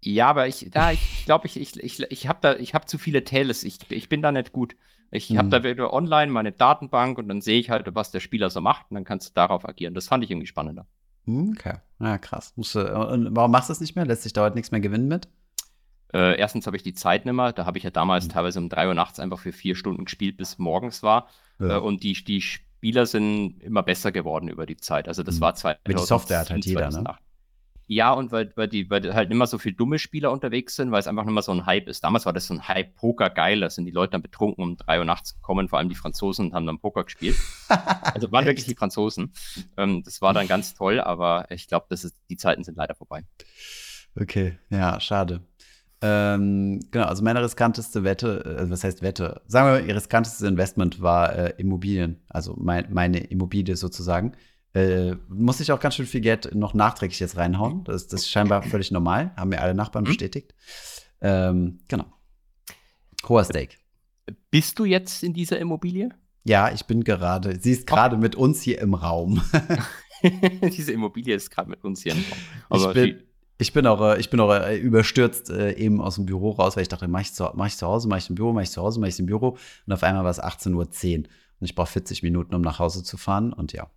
S1: Ja, aber ich, da, ich glaube, ich, ich, ich, ich habe da, ich habe zu viele Tales. Ich, ich bin da nicht gut. Ich hm. habe da wieder online meine Datenbank und dann sehe ich halt, was der Spieler so macht und dann kannst du darauf agieren. Das fand ich irgendwie spannender.
S2: Hm, okay. Ja, krass. Musst und warum machst du es nicht mehr? Lässt sich dauert nichts mehr gewinnen mit?
S1: Äh, erstens habe ich die Zeit nicht mehr. Da habe ich ja damals mhm. teilweise um drei Uhr nachts einfach für vier Stunden gespielt, bis morgens war. Ja. Äh, und die, die Spieler sind immer besser geworden über die Zeit. Also das mhm. war zwei.
S2: Die Software hat halt jeder, ne?
S1: Ja, und weil, weil, die, weil halt immer so viele dumme Spieler unterwegs sind, weil es einfach nicht mehr so ein Hype ist. Damals war das so ein Hype, Poker geil, da sind die Leute dann betrunken um drei Uhr nachts gekommen, vor allem die Franzosen und haben dann Poker gespielt. also waren wirklich die Franzosen. Ähm, das war dann ganz toll, aber ich glaube, die Zeiten sind leider vorbei.
S2: Okay, ja, schade. Ähm, genau, also meine riskanteste Wette, äh, was heißt Wette? Sagen wir mal, ihr riskantestes Investment war äh, Immobilien, also mein, meine Immobilie sozusagen. Äh, muss ich auch ganz schön viel Geld noch nachträglich jetzt reinhauen. Das, das ist scheinbar völlig normal, haben mir alle Nachbarn mhm. bestätigt. Ähm, genau. Hoher Stake.
S1: Bist du jetzt in dieser Immobilie?
S2: Ja, ich bin gerade. Sie ist gerade okay. mit uns hier im Raum.
S1: Diese Immobilie ist gerade mit uns hier im Raum.
S2: Aber ich bin, ich bin auch, äh, ich bin auch äh, überstürzt äh, eben aus dem Büro raus, weil ich dachte, mache ich, zu, mach ich zu Hause, mache ich im Büro, mache ich zu Hause, mache ich im Büro. Und auf einmal war es 18.10 Uhr. Und ich brauche 40 Minuten, um nach Hause zu fahren. Und ja,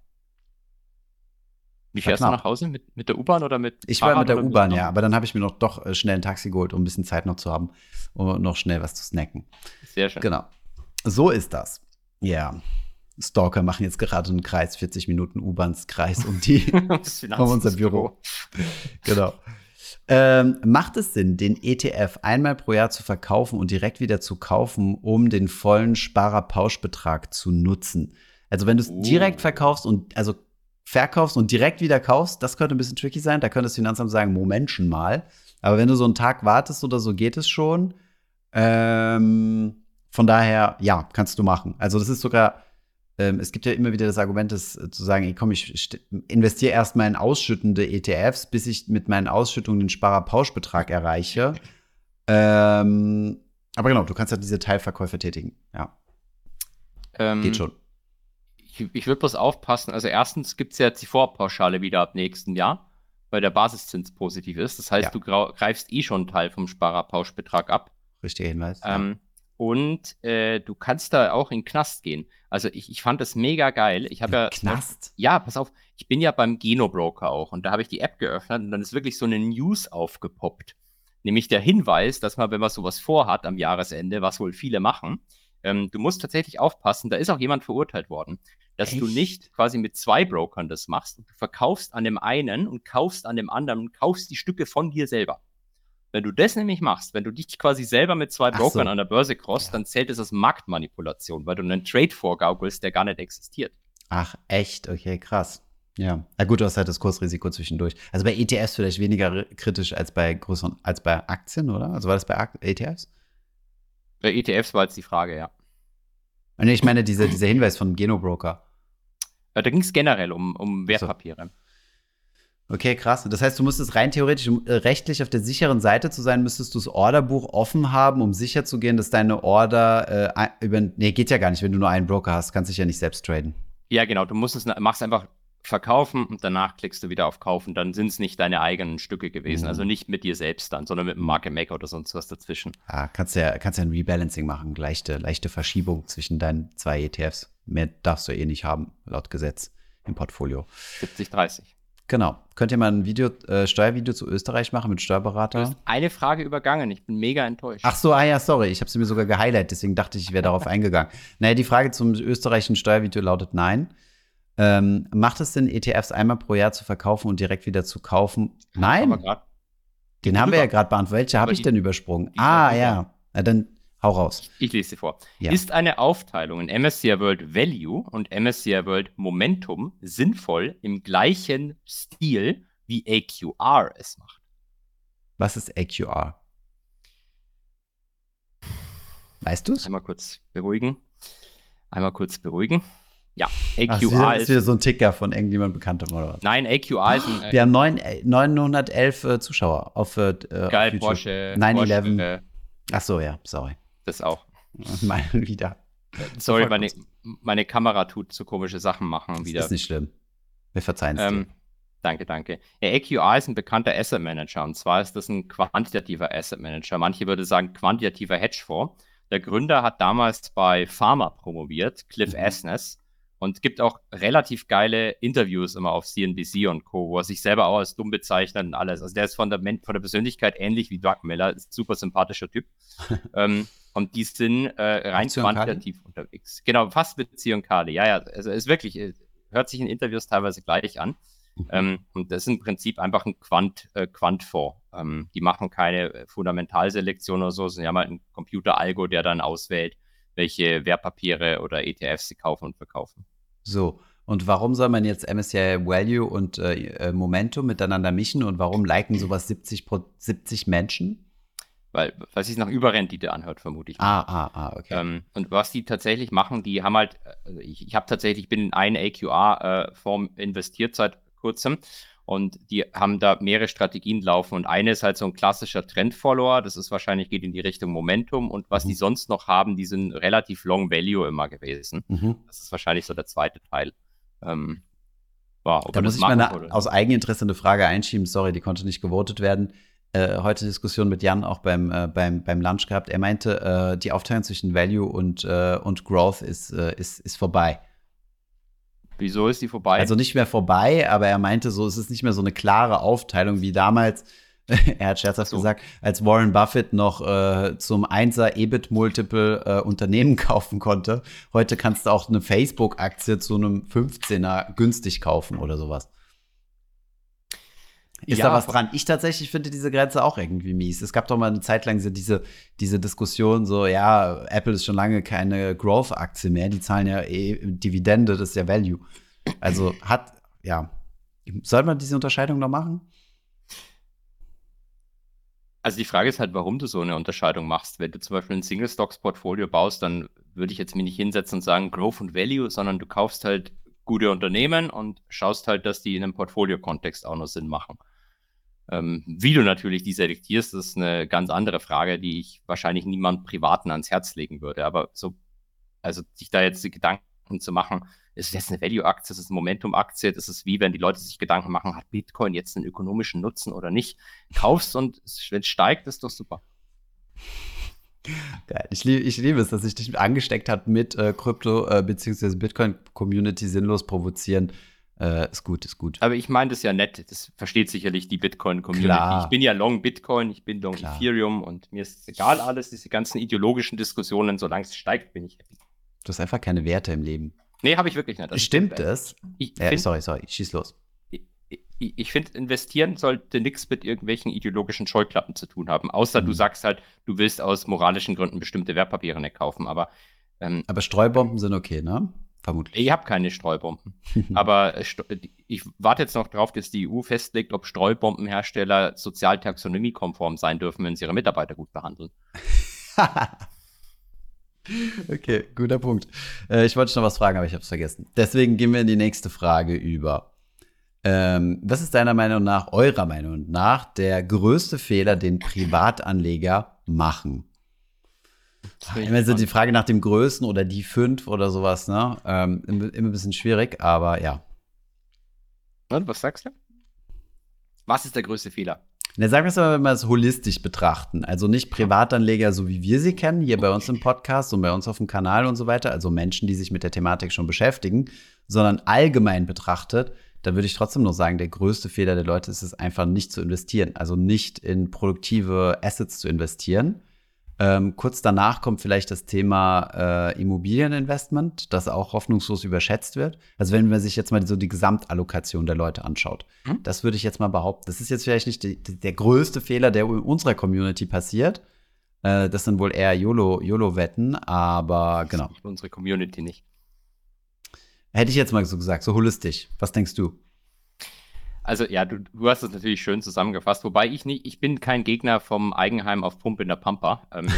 S1: wie fährst du nach Hause? Mit, mit der U-Bahn oder mit
S2: Ich war mit der U-Bahn, ja, aber dann habe ich mir noch doch äh, schnell ein Taxi geholt, um ein bisschen Zeit noch zu haben und noch schnell was zu snacken.
S1: Sehr schön.
S2: Genau. So ist das. Ja. Yeah. Stalker machen jetzt gerade einen Kreis, 40 Minuten U-Bahns-Kreis um die um unser Büro. genau. Ähm, macht es Sinn, den ETF einmal pro Jahr zu verkaufen und direkt wieder zu kaufen, um den vollen Sparerpauschbetrag zu nutzen? Also wenn du es uh. direkt verkaufst und also verkaufst und direkt wieder kaufst, das könnte ein bisschen tricky sein. Da könnte das Finanzamt sagen, Momentchen mal. Aber wenn du so einen Tag wartest oder so, geht es schon. Ähm, von daher, ja, kannst du machen. Also das ist sogar ähm, es gibt ja immer wieder das Argument, dass, äh, zu sagen, komm, ich investiere erstmal in ausschüttende ETFs, bis ich mit meinen Ausschüttungen den Sparerpauschbetrag erreiche. ähm, aber genau, du kannst ja diese Teilverkäufe tätigen. Ja.
S1: Ähm, Geht schon. Ich, ich würde bloß aufpassen. Also, erstens gibt es ja jetzt die Vorpauschale wieder ab nächsten Jahr, weil der Basiszins positiv ist. Das heißt, ja. du greifst eh schon einen Teil vom Sparerpauschbetrag ab.
S2: Richtiger Hinweis.
S1: Ähm. Und äh, du kannst da auch in den Knast gehen. Also ich, ich fand das mega geil. Ich habe ja.
S2: Knast?
S1: Ja, pass auf, ich bin ja beim Genobroker auch und da habe ich die App geöffnet und dann ist wirklich so eine News aufgepoppt. Nämlich der Hinweis, dass man, wenn man sowas vorhat am Jahresende, was wohl viele machen, ähm, du musst tatsächlich aufpassen, da ist auch jemand verurteilt worden, dass Echt? du nicht quasi mit zwei Brokern das machst. Du verkaufst an dem einen und kaufst an dem anderen und kaufst die Stücke von dir selber. Wenn du das nämlich machst, wenn du dich quasi selber mit zwei Brokern so. an der Börse crossst, dann zählt es als Marktmanipulation, weil du einen Trade vorgaukelst, der gar nicht existiert.
S2: Ach, echt? Okay, krass. Ja. Na gut, du hast halt das Kursrisiko zwischendurch. Also bei ETFs vielleicht weniger kritisch als bei größeren, als bei Aktien, oder? Also war das bei ETFs?
S1: Bei ETFs war jetzt die Frage, ja.
S2: Nee, ich meine, diese, dieser Hinweis von Genobroker.
S1: Da ging es generell um, um Wertpapiere. So.
S2: Okay, krass. Das heißt, du müsstest rein theoretisch, um äh, rechtlich auf der sicheren Seite zu sein, müsstest du das Orderbuch offen haben, um sicher zu gehen, dass deine Order äh, über. Nee, geht ja gar nicht, wenn du nur einen Broker hast, kannst dich ja nicht selbst traden.
S1: Ja, genau. Du musst es, machst einfach verkaufen und danach klickst du wieder auf kaufen. Dann sind es nicht deine eigenen Stücke gewesen. Mhm. Also nicht mit dir selbst dann, sondern mit einem Market Maker oder sonst was dazwischen.
S2: Ja, kannst ja, kannst ja ein Rebalancing machen. Leichte, leichte Verschiebung zwischen deinen zwei ETFs. Mehr darfst du eh nicht haben, laut Gesetz im Portfolio.
S1: 70, 30.
S2: Genau. Könnt ihr mal ein Video, äh, Steuervideo zu Österreich machen mit Steuerberater? Du hast
S1: eine Frage übergangen. Ich bin mega enttäuscht.
S2: Ach so, ah ja, sorry. Ich habe sie mir sogar gehighlightet, deswegen dachte ich, ich wäre darauf eingegangen. Naja, die Frage zum österreichischen Steuervideo lautet nein. Ähm, macht es Sinn, ETFs einmal pro Jahr zu verkaufen und direkt wieder zu kaufen? Nein. Den haben wir ja gerade beantwortet. Welche habe ich denn übersprungen? Ah, ja. Na, dann Hau raus.
S1: Ich lese sie vor. Ja. Ist eine Aufteilung in MSCI World Value und MSCI World Momentum sinnvoll im gleichen Stil, wie AQR es macht?
S2: Was ist AQR? Weißt du es?
S1: Einmal kurz beruhigen. Einmal kurz beruhigen. Ja,
S2: AQR Ach, ist, wieder, ist wieder so ein Ticker von irgendjemand Bekanntem oder was?
S1: Nein, AQR ist ein.
S2: Äh, Wir haben 9, 911 äh, Zuschauer auf, äh,
S1: Geil, auf Porsche.
S2: 911. Äh, Ach so, ja, sorry.
S1: Das auch.
S2: Mal wieder.
S1: Sorry, meine, meine Kamera tut so komische Sachen machen wieder.
S2: Ist nicht schlimm. Wir verzeihen es ähm, dir.
S1: Danke, danke. Ja, AQR ist ein bekannter Asset Manager und zwar ist das ein quantitativer Asset Manager. Manche würden sagen quantitativer Hedgefonds. Der Gründer hat damals bei Pharma promoviert, Cliff mhm. Asness, und gibt auch relativ geile Interviews immer auf CNBC und Co., wo er sich selber auch als dumm bezeichnet und alles. Also der ist von der, von der Persönlichkeit ähnlich wie Doug Miller, ist ein super sympathischer Typ. ähm, und die sind äh, rein quantitativ unterwegs. Genau, fast Beziehung Kali. Ja, ja, also ist wirklich, äh, hört sich in Interviews teilweise gleich an. Mhm. Ähm, und das ist im Prinzip einfach ein Quant, äh, Quantfonds. Ähm, die machen keine äh, Fundamentalselektion oder so, sondern die haben halt einen Computer-Algo, der dann auswählt, welche Wertpapiere oder ETFs sie kaufen und verkaufen.
S2: So, und warum soll man jetzt MSCI Value und äh, äh, Momentum miteinander mischen und warum liken sowas 70, 70 Menschen?
S1: weil, weil sich nach Überrendite anhört, vermute ich.
S2: Ah, ah, ah, okay.
S1: Ähm, und was die tatsächlich machen, die haben halt, also ich, ich habe tatsächlich, bin in eine AQR-Form äh, investiert seit kurzem und die haben da mehrere Strategien laufen und eine ist halt so ein klassischer Trend-Follower, das ist wahrscheinlich, geht in die Richtung Momentum und was mhm. die sonst noch haben, die sind relativ Long Value immer gewesen. Mhm. Das ist wahrscheinlich so der zweite Teil. Ähm,
S2: wow, da muss ich mal eine, aus Eigeninteresse eine Frage einschieben, sorry, die konnte nicht gewotet werden äh, heute Diskussion mit Jan auch beim, äh, beim, beim Lunch gehabt. Er meinte, äh, die Aufteilung zwischen Value und, äh, und Growth ist, äh, ist, ist vorbei.
S1: Wieso ist die vorbei?
S2: Also nicht mehr vorbei, aber er meinte so, es ist nicht mehr so eine klare Aufteilung wie damals. er hat scherzhaft so. gesagt, als Warren Buffett noch äh, zum 1er EBIT-Multiple äh, Unternehmen kaufen konnte. Heute kannst du auch eine Facebook-Aktie zu einem 15er günstig kaufen oder sowas. Ist ja, da was dran? Ich tatsächlich finde diese Grenze auch irgendwie mies. Es gab doch mal eine Zeit lang diese, diese Diskussion, so, ja, Apple ist schon lange keine Growth-Aktie mehr, die zahlen ja eh Dividende, das ist ja Value. Also hat, ja, soll man diese Unterscheidung noch machen?
S1: Also die Frage ist halt, warum du so eine Unterscheidung machst. Wenn du zum Beispiel ein Single-Stocks-Portfolio baust, dann würde ich jetzt mir nicht hinsetzen und sagen Growth und Value, sondern du kaufst halt gute Unternehmen und schaust halt, dass die in einem Portfolio-Kontext auch noch Sinn machen. Ähm, wie du natürlich die selektierst, ist eine ganz andere Frage, die ich wahrscheinlich niemand Privaten ans Herz legen würde. Aber so, also sich da jetzt die Gedanken zu machen, ist es jetzt eine Value-Aktie, ist es eine Momentum-Aktie, das ist wie wenn die Leute sich Gedanken machen, hat Bitcoin jetzt einen ökonomischen Nutzen oder nicht. Kaufst und wenn es steigt, ist doch super.
S2: Geil. Ich, lieb, ich liebe es, dass sich dich angesteckt hat mit äh, Krypto- äh, bzw. Bitcoin-Community sinnlos provozieren. Äh, ist gut, ist gut.
S1: Aber ich meine das ja nett. Das versteht sicherlich die Bitcoin-Community. Ich bin ja long Bitcoin, ich bin long Klar. Ethereum und mir ist egal alles, diese ganzen ideologischen Diskussionen, solange es steigt, bin ich happy.
S2: Du hast einfach keine Werte im Leben.
S1: Nee, habe ich wirklich nicht.
S2: Das Stimmt das?
S1: Ich ja, sorry, sorry, schieß los. Ich, ich, ich finde, investieren sollte nichts mit irgendwelchen ideologischen Scheuklappen zu tun haben, außer mhm. du sagst halt, du willst aus moralischen Gründen bestimmte Wertpapiere nicht kaufen. Aber,
S2: ähm, aber Streubomben sind okay, ne?
S1: Vermutlich. Ich habe keine Streubomben. aber äh, ich warte jetzt noch drauf, dass die EU festlegt, ob Streubombenhersteller sozialtaxonomiekonform sein dürfen, wenn sie ihre Mitarbeiter gut behandeln.
S2: Okay, guter Punkt. Äh, ich wollte noch was fragen, aber ich habe es vergessen. Deswegen gehen wir in die nächste Frage über. Ähm, was ist deiner Meinung nach, eurer Meinung nach, der größte Fehler, den Privatanleger machen? Immer so die Frage nach dem Größten oder die fünf oder sowas, ne? Ähm, immer, immer ein bisschen schwierig, aber ja.
S1: Und was sagst du? Was ist der größte Fehler?
S2: Na, sagen wir es mal, wenn wir es holistisch betrachten. Also nicht Privatanleger, so wie wir sie kennen, hier bei uns im Podcast und bei uns auf dem Kanal und so weiter, also Menschen, die sich mit der Thematik schon beschäftigen, sondern allgemein betrachtet, da würde ich trotzdem noch sagen, der größte Fehler der Leute ist es einfach nicht zu investieren. Also nicht in produktive Assets zu investieren, ähm, kurz danach kommt vielleicht das Thema äh, Immobilieninvestment, das auch hoffnungslos überschätzt wird. Also wenn man sich jetzt mal so die Gesamtallokation der Leute anschaut, mhm. das würde ich jetzt mal behaupten. Das ist jetzt vielleicht nicht die, der größte Fehler, der in unserer Community passiert. Äh, das sind wohl eher YOLO-Wetten, YOLO aber genau.
S1: Unsere Community nicht.
S2: Hätte ich jetzt mal so gesagt, so holistisch. Was denkst du?
S1: Also ja, du, du hast es natürlich schön zusammengefasst, wobei ich nicht, ich bin kein Gegner vom Eigenheim auf Pump in der Pampa. Ähm,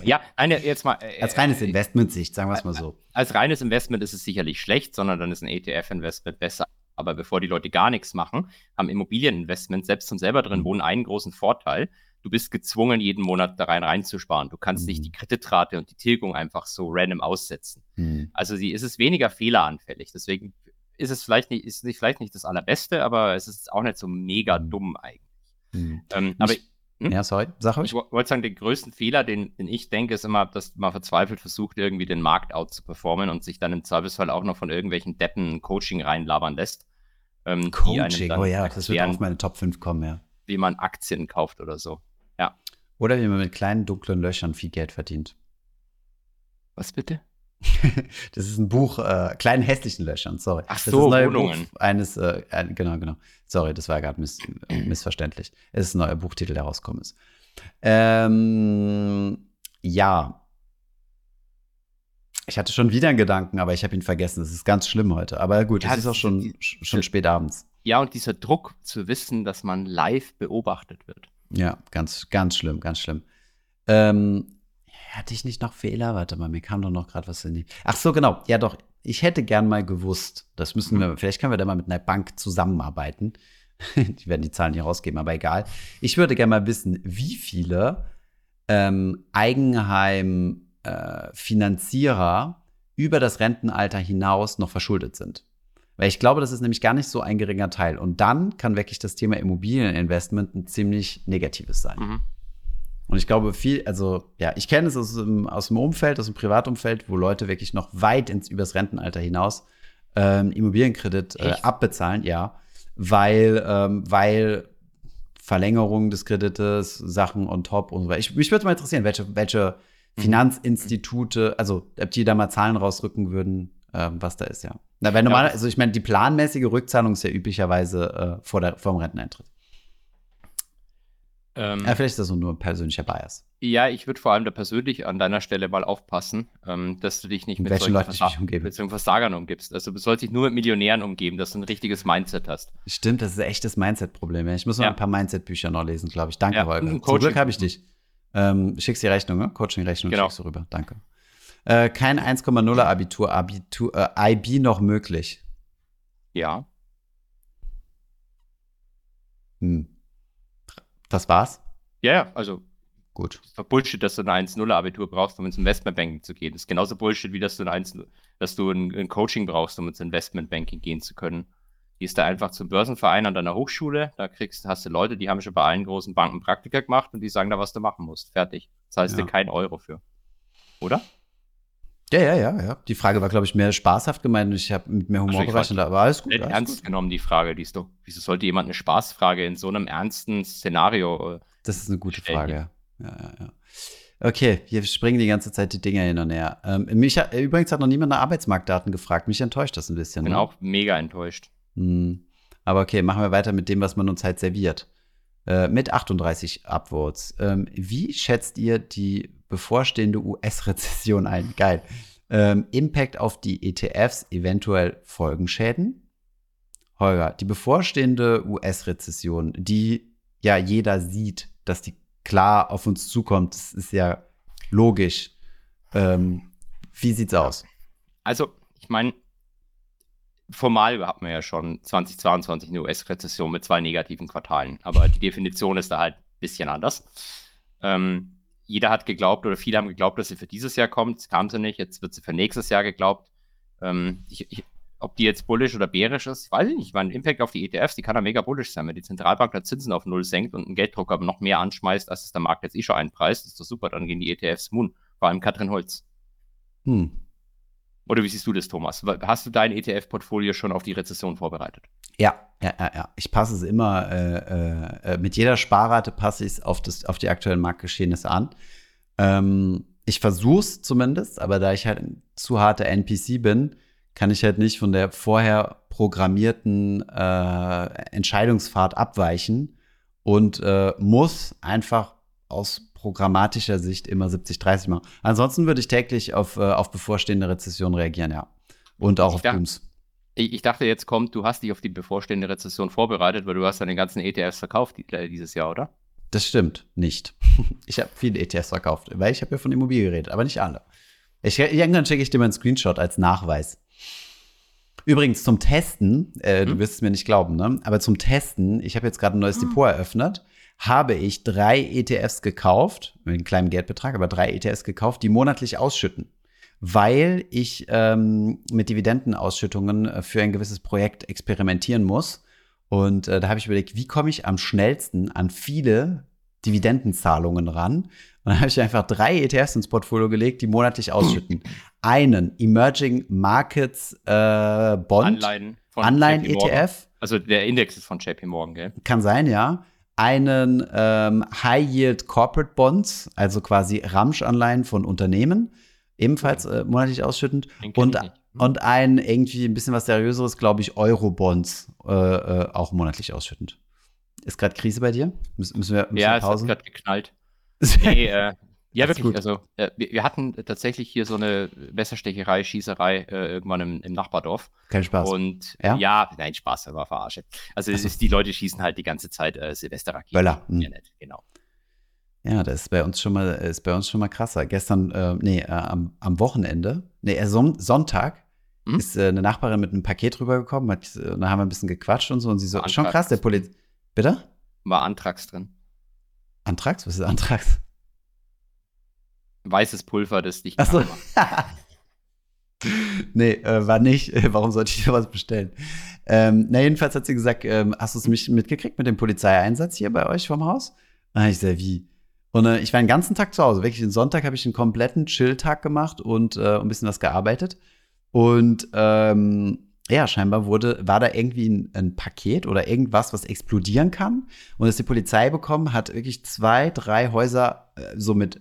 S1: ja, eine jetzt mal.
S2: Äh, als reines Investmentsicht, sagen wir es mal so.
S1: Als reines Investment ist es sicherlich schlecht, sondern dann ist ein ETF-Investment besser. Aber bevor die Leute gar nichts machen, haben Immobilieninvestments selbst zum selber drin mhm. wohnen einen großen Vorteil. Du bist gezwungen, jeden Monat da rein reinzusparen. Du kannst mhm. nicht die Kreditrate und die Tilgung einfach so random aussetzen. Mhm. Also sie ist es weniger fehleranfällig. Deswegen ist es vielleicht nicht, ist nicht, vielleicht nicht das Allerbeste, aber es ist auch nicht so mega mhm. dumm eigentlich.
S2: Hm. Ähm, aber hm? Ja, sorry,
S1: sag euch. Ich wollte sagen, den größten Fehler, den, den, ich denke, ist immer, dass man verzweifelt versucht, irgendwie den Markt out zu performen und sich dann im Zweifelsfall auch noch von irgendwelchen Deppen Coaching reinlabern lässt.
S2: Ähm, Coaching, oh ja, das wird auf meine Top 5 kommen, ja.
S1: Wie man Aktien kauft oder so. Ja.
S2: Oder wie man mit kleinen dunklen Löchern viel Geld verdient.
S1: Was bitte?
S2: das ist ein Buch, äh, kleinen hässlichen Löchern, sorry.
S1: Ach so,
S2: das ist ein Wohnungen. Buch eines, äh, ein, genau, genau. Sorry, das war gerade miss, äh, missverständlich. Es ist ein neuer Buchtitel, der rausgekommen ist. Ähm, ja. Ich hatte schon wieder einen Gedanken, aber ich habe ihn vergessen. Das ist ganz schlimm heute. Aber gut, ja, es ist auch schon, die, schon spät abends.
S1: Ja, und dieser Druck zu wissen, dass man live beobachtet wird.
S2: Ja, ganz, ganz schlimm, ganz schlimm. Ähm, hatte ich nicht noch Fehler? Warte mal, mir kam doch noch gerade was in die. Ach so, genau. Ja, doch. Ich hätte gern mal gewusst, das müssen wir, vielleicht können wir da mal mit einer Bank zusammenarbeiten. die werden die Zahlen nicht rausgeben, aber egal. Ich würde gerne mal wissen, wie viele ähm, Eigenheim-Finanzierer äh, über das Rentenalter hinaus noch verschuldet sind. Weil ich glaube, das ist nämlich gar nicht so ein geringer Teil. Und dann kann wirklich das Thema Immobilieninvestment ein ziemlich negatives sein. Mhm. Und ich glaube, viel, also ja, ich kenne es aus dem, aus dem Umfeld, aus dem Privatumfeld, wo Leute wirklich noch weit ins übers Rentenalter hinaus ähm, Immobilienkredit äh, abbezahlen, ja, weil, ähm, weil Verlängerung des Kredites, Sachen on top und so weiter. Ich, mich würde mal interessieren, welche, welche mhm. Finanzinstitute, also ob die da mal Zahlen rausrücken würden, ähm, was da ist, ja. Na, weil normal, also ich meine, die planmäßige Rückzahlung ist ja üblicherweise äh, vor, der, vor dem Renteneintritt. Ähm, ja, vielleicht ist das nur ein persönlicher Bias.
S1: Ja, ich würde vor allem da persönlich an deiner Stelle mal aufpassen, ähm, dass du dich nicht mit,
S2: mit solchen Leuten
S1: Versag mit Versagern umgibst. Also du sollst dich nur mit Millionären umgeben, dass du ein richtiges Mindset hast.
S2: Stimmt, das ist ein echtes Mindset-Problem. Ich muss noch ja. ein paar Mindset-Bücher noch lesen, glaube ich. Danke, ja, Holger. Zum Glück habe ich dich. Ähm, schickst die Rechnung, ne? Coaching-Rechnung
S1: genau.
S2: schickst du rüber. Danke. Äh, kein 1,0er Abitur, Abitur äh, IB noch möglich?
S1: Ja.
S2: Hm. Das war's?
S1: Ja, ja, also
S2: Gut.
S1: Das ist Bullshit, dass du ein 1-0-Abitur brauchst, um ins Investmentbanking zu gehen. Das ist genauso Bullshit, wie dass du ein, 1, dass du ein, ein Coaching brauchst, um ins Investmentbanking gehen zu können. Gehst da einfach zum Börsenverein an deiner Hochschule, da kriegst, hast du Leute, die haben schon bei allen großen Banken Praktika gemacht und die sagen da, was du machen musst. Fertig. Das heißt ja. dir kein Euro für. Oder?
S2: Ja, ja, ja, ja. Die Frage war, glaube ich, mehr spaßhaft gemeint und ich habe mit mehr Humor gerechnet, aber alles gut. Alles
S1: ernst
S2: gut.
S1: genommen, die Frage, die ist doch, wieso sollte jemand eine Spaßfrage in so einem ernsten Szenario?
S2: Äh, das ist eine gute stellen? Frage, ja ja, ja. Okay, wir springen die ganze Zeit die Dinger hin und her. Ähm, mich, übrigens hat noch niemand nach Arbeitsmarktdaten gefragt. Mich enttäuscht das ein bisschen.
S1: Ich bin
S2: ne?
S1: auch mega enttäuscht.
S2: Hm. Aber okay, machen wir weiter mit dem, was man uns halt serviert. Äh, mit 38 Upvotes. Ähm, wie schätzt ihr die bevorstehende US-Rezession ein? Geil. Ähm, Impact auf die ETFs, eventuell Folgenschäden? Holger, die bevorstehende US-Rezession, die ja jeder sieht, dass die klar auf uns zukommt. Das ist ja logisch. Ähm, wie sieht's aus?
S1: Also, ich meine, formal hat man ja schon 2022 eine US-Rezession mit zwei negativen Quartalen, aber die Definition ist da halt ein bisschen anders. Ähm, jeder hat geglaubt oder viele haben geglaubt, dass sie für dieses Jahr kommt. Kam sie nicht, jetzt wird sie für nächstes Jahr geglaubt. Ähm, ich, ich, ob die jetzt bullish oder bärisch ist, weiß ich nicht. Ich meine, Impact auf die ETFs, die kann ja mega bullish sein. Wenn die Zentralbank da Zinsen auf Null senkt und einen Gelddruck aber noch mehr anschmeißt, als es der Markt jetzt eh schon einpreist, ist das super. Dann gehen die ETFs Moon. Vor allem Katrin Holz. Hm. Oder wie siehst du das, Thomas? Hast du dein ETF-Portfolio schon auf die Rezession vorbereitet?
S2: Ja, ja, ja, ja. Ich passe es immer, äh, äh, mit jeder Sparrate passe ich es auf, auf die aktuellen Marktgeschehnisse an. Ähm, ich versuche es zumindest, aber da ich halt ein zu harter NPC bin, kann ich halt nicht von der vorher programmierten äh, Entscheidungsfahrt abweichen und äh, muss einfach aus programmatischer Sicht immer 70-30 machen. Ansonsten würde ich täglich auf, äh, auf bevorstehende Rezession reagieren, ja. Und auch ich auf Booms.
S1: Ich, ich, dachte, jetzt kommt, du hast dich auf die bevorstehende Rezession vorbereitet, weil du hast deine ganzen ETFs verkauft äh, dieses Jahr, oder?
S2: Das stimmt nicht. ich habe viele ETFs verkauft, weil ich habe ja von Immobilien geredet, aber nicht alle. Ich, irgendwann schicke ich dir mal einen Screenshot als Nachweis. Übrigens zum Testen, äh, hm? du wirst es mir nicht glauben, ne? aber zum Testen, ich habe jetzt gerade ein neues hm. Depot eröffnet, habe ich drei ETFs gekauft, mit einem kleinen Geldbetrag, aber drei ETFs gekauft, die monatlich ausschütten, weil ich ähm, mit Dividendenausschüttungen äh, für ein gewisses Projekt experimentieren muss. Und äh, da habe ich überlegt, wie komme ich am schnellsten an viele Dividendenzahlungen ran? Und dann habe ich einfach drei ETFs ins Portfolio gelegt, die monatlich ausschütten. Einen Emerging Markets äh, Bond.
S1: Anleihen.
S2: Anleihen ETF.
S1: Also der Index ist von JP Morgan, gell?
S2: Kann sein, ja. Einen ähm, High Yield Corporate Bonds, also quasi Ramsch-Anleihen von Unternehmen, ebenfalls äh, monatlich ausschüttend. Und, und ein irgendwie ein bisschen was seriöseres, glaube ich, Euro-Bonds, äh, äh, auch monatlich ausschüttend. Ist gerade Krise bei dir? Müssen, müssen wir, müssen
S1: ja, es hat gerade geknallt. Nee, ja, wirklich. Gut. Also, äh, wir, wir, hatten tatsächlich hier so eine Messerstecherei, Schießerei äh, irgendwann im, im, Nachbardorf.
S2: Kein Spaß.
S1: Und ja, ja nein, Spaß, aber verarsche. Also, es ist, die Leute schießen halt die ganze Zeit äh, Silvesterraketen.
S2: Böller. Hm.
S1: Ja, genau.
S2: Ja, das ist bei uns schon mal, ist bei uns schon mal krasser. Gestern, äh, nee, äh, am, am Wochenende, nee, äh, Son Sonntag, hm? ist äh, eine Nachbarin mit einem Paket rübergekommen, hat, da haben wir ein bisschen gequatscht und so und sie so, Antrax. schon krass, der Polizist. Bitte?
S1: War Antrax drin.
S2: Antrax? Was ist Antrax?
S1: Weißes Pulver, das dich
S2: Achso. nee, äh, war nicht. Warum sollte ich dir was bestellen? Ähm, na, jedenfalls hat sie gesagt, ähm, hast du es mich mitgekriegt mit dem Polizeieinsatz hier bei euch vom Haus? Da ich gesagt, wie? Und äh, ich war den ganzen Tag zu Hause. Wirklich, den Sonntag habe ich einen kompletten Chill-Tag gemacht und äh, ein bisschen was gearbeitet. Und ähm, ja, scheinbar wurde, war da irgendwie ein, ein, Paket oder irgendwas, was explodieren kann. Und dass die Polizei bekommen, hat wirklich zwei, drei Häuser äh, so mit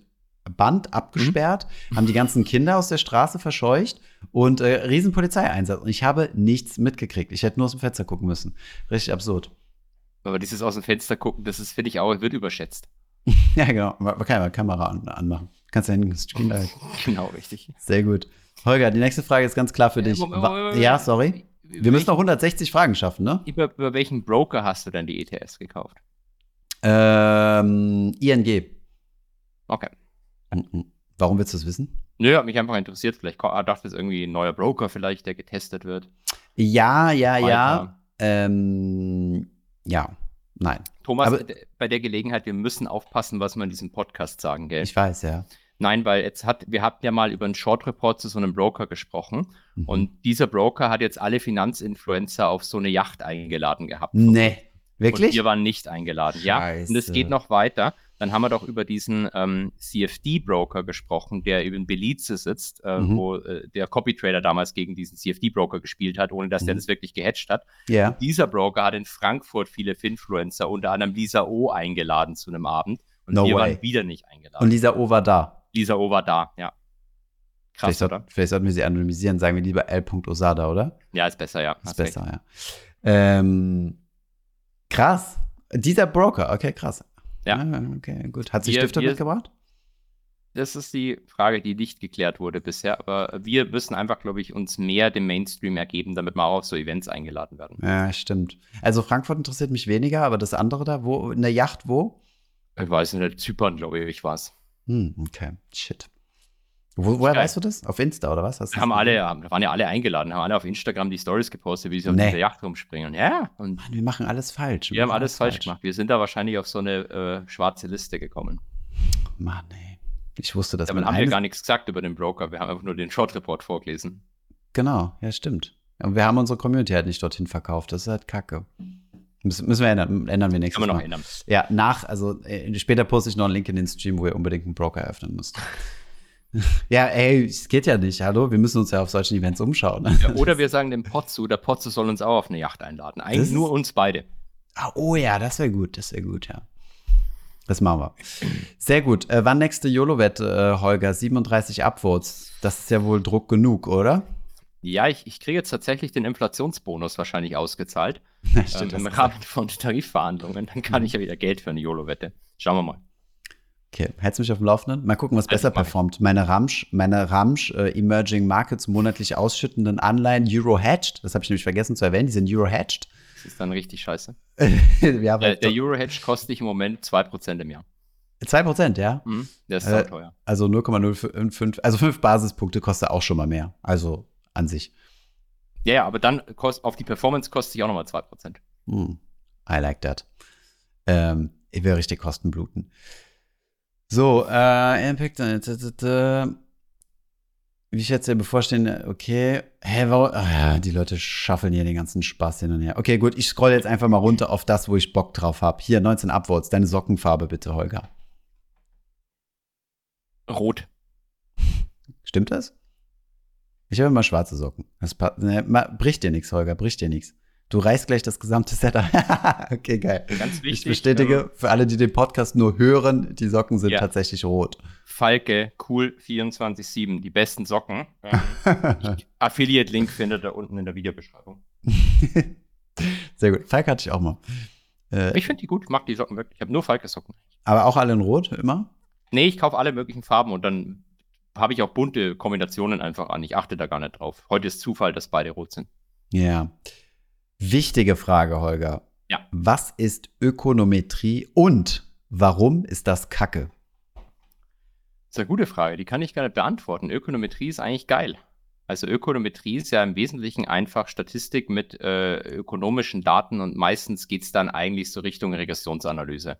S2: Band abgesperrt, mhm. haben die ganzen Kinder aus der Straße verscheucht und äh, riesen Polizeieinsatz. Und ich habe nichts mitgekriegt. Ich hätte nur aus dem Fenster gucken müssen. Richtig absurd.
S1: Aber dieses aus dem Fenster gucken, das ist, finde ich auch, wird überschätzt.
S2: ja, genau. Man kann ja Kamera an, anmachen. Kannst ja einen Stream
S1: Genau, richtig.
S2: Sehr gut. Holger, die nächste Frage ist ganz klar für dich. Ja, sorry. Wir müssen noch 160 Fragen schaffen, ne?
S1: Über, über welchen Broker hast du denn die ETS gekauft?
S2: Ähm, ING.
S1: Okay.
S2: Warum willst du es wissen?
S1: Nö, hat mich einfach interessiert. Vielleicht dachte es irgendwie ein neuer Broker vielleicht, der getestet wird.
S2: Ja, ja, Weiter. ja. Ähm, ja, nein.
S1: Thomas, Aber, bei der Gelegenheit, wir müssen aufpassen, was wir in diesem Podcast sagen, gell?
S2: Ich weiß, ja.
S1: Nein, weil jetzt hat, wir hatten ja mal über einen Short Report zu so einem Broker gesprochen. Mhm. Und dieser Broker hat jetzt alle Finanzinfluencer auf so eine Yacht eingeladen gehabt.
S2: Nee. Wirklich? Und
S1: wir waren nicht eingeladen. Scheiße. Ja, und es geht noch weiter. Dann haben wir doch über diesen ähm, CFD-Broker gesprochen, der in Belize sitzt, äh, mhm. wo äh, der Copy-Trader damals gegen diesen CFD-Broker gespielt hat, ohne dass mhm. der das wirklich gehatcht hat.
S2: Yeah.
S1: Dieser Broker hat in Frankfurt viele Finfluencer, unter anderem Lisa O, eingeladen zu einem Abend. Und
S2: no
S1: wir
S2: way.
S1: waren wieder nicht eingeladen.
S2: Und Lisa O war da.
S1: Lisa O war da, ja.
S2: Krass, vielleicht, oder? vielleicht sollten wir sie anonymisieren, sagen wir lieber L. Osada, oder?
S1: Ja, ist besser, ja.
S2: Ist besser, recht. ja. Ähm, krass. Dieser Broker, okay, krass.
S1: Ja.
S2: Ah, okay, gut. Hat sie wir, Stifte wir, mitgebracht?
S1: Das ist die Frage, die nicht geklärt wurde bisher. Aber wir müssen einfach, glaube ich, uns mehr dem Mainstream ergeben, damit wir auch auf so Events eingeladen werden.
S2: Ja, stimmt. Also Frankfurt interessiert mich weniger, aber das andere da, wo, in der Yacht, wo?
S1: Ich weiß nicht, Zypern, glaube ich, war es.
S2: Hm, okay, shit. Wo, woher weißt du das? Auf Insta oder was?
S1: Hast haben alle, da waren ja alle eingeladen, haben alle auf Instagram die Stories gepostet, wie sie nee. auf dieser Yacht rumspringen. Ja.
S2: Und Mann, wir machen alles falsch.
S1: Wir, wir haben alles falsch, falsch gemacht. Wir sind da wahrscheinlich auf so eine äh, schwarze Liste gekommen.
S2: Mann, ey. Ich wusste das.
S1: Damit haben wir gar nichts gesagt über den Broker. Wir haben einfach nur den Short Report vorgelesen.
S2: Genau, ja, stimmt. Und wir haben unsere Community halt nicht dorthin verkauft. Das ist halt kacke. Müssen, müssen wir ändern. Ändern wir nächstes Kann man noch ändern. Ja, nach, also äh, später poste ich noch einen Link in den Stream, wo ihr unbedingt einen Broker öffnen müsst. Ja, ey, es geht ja nicht. Hallo, wir müssen uns ja auf solchen Events umschauen.
S1: Ja, oder wir sagen dem Potzu, der Potzu soll uns auch auf eine Yacht einladen. Eigentlich das nur uns beide.
S2: Ah, oh ja, das wäre gut, das wäre gut, ja. Das machen wir. Sehr gut. Äh, wann nächste YOLO-Wette, äh, Holger? 37 Upvotes. Das ist ja wohl Druck genug, oder?
S1: Ja, ich, ich kriege jetzt tatsächlich den Inflationsbonus wahrscheinlich ausgezahlt. Stimmt, ähm, Im Rahmen von Tarifverhandlungen. Dann kann mhm. ich ja wieder Geld für eine YOLO-Wette. Schauen wir mal.
S2: Okay, hältst du mich auf dem Laufenden? Mal gucken, was also besser performt. Meine Ramsch, meine Ramsch äh, Emerging Markets monatlich ausschüttenden Anleihen Euro Hedged, das habe ich nämlich vergessen zu erwähnen, die sind Euro Hedged.
S1: Das ist dann richtig scheiße. ja, der, der Euro Hedge kostet dich im Moment 2% im Jahr.
S2: 2%, ja?
S1: Mhm, der ist äh, teuer.
S2: Also 0,05, also 5 Basispunkte kostet auch schon mal mehr. Also an sich.
S1: Ja, ja, aber dann kost, auf die Performance kostet sich auch nochmal 2%.
S2: Mm, I like that. Ähm, ich will richtig Kosten bluten. So, äh, Impact, wie ich jetzt hier bevorstehen, okay, hä, warum, ja, die Leute schaffeln hier den ganzen Spaß hin und her. Okay, gut, ich scroll jetzt einfach mal runter auf das, wo ich Bock drauf habe. Hier, 19 Upvotes, deine Sockenfarbe bitte, Holger.
S1: Rot.
S2: Stimmt das? Ich habe immer schwarze Socken. Das ne, bricht dir nichts, Holger, bricht dir nichts. Du reißt gleich das gesamte Setup. okay, geil.
S1: Ganz wichtig.
S2: Ich bestätige, ähm, für alle, die den Podcast nur hören, die Socken sind ja. tatsächlich rot.
S1: Falke, cool 24-7, die besten Socken. Ähm, Affiliate-Link findet ihr unten in der Videobeschreibung.
S2: Sehr gut. Falke hatte ich auch mal.
S1: Äh, ich finde die gut, ich mag die Socken wirklich. Ich habe nur Falke-Socken.
S2: Aber auch alle in Rot, immer?
S1: Nee, ich kaufe alle möglichen Farben und dann habe ich auch bunte Kombinationen einfach an. Ich achte da gar nicht drauf. Heute ist Zufall, dass beide rot sind.
S2: Ja. Yeah. Wichtige Frage, Holger.
S1: Ja.
S2: Was ist Ökonometrie und warum ist das Kacke?
S1: Das ist eine gute Frage, die kann ich gar nicht beantworten. Ökonometrie ist eigentlich geil. Also Ökonometrie ist ja im Wesentlichen einfach Statistik mit äh, ökonomischen Daten und meistens geht es dann eigentlich so Richtung Regressionsanalyse.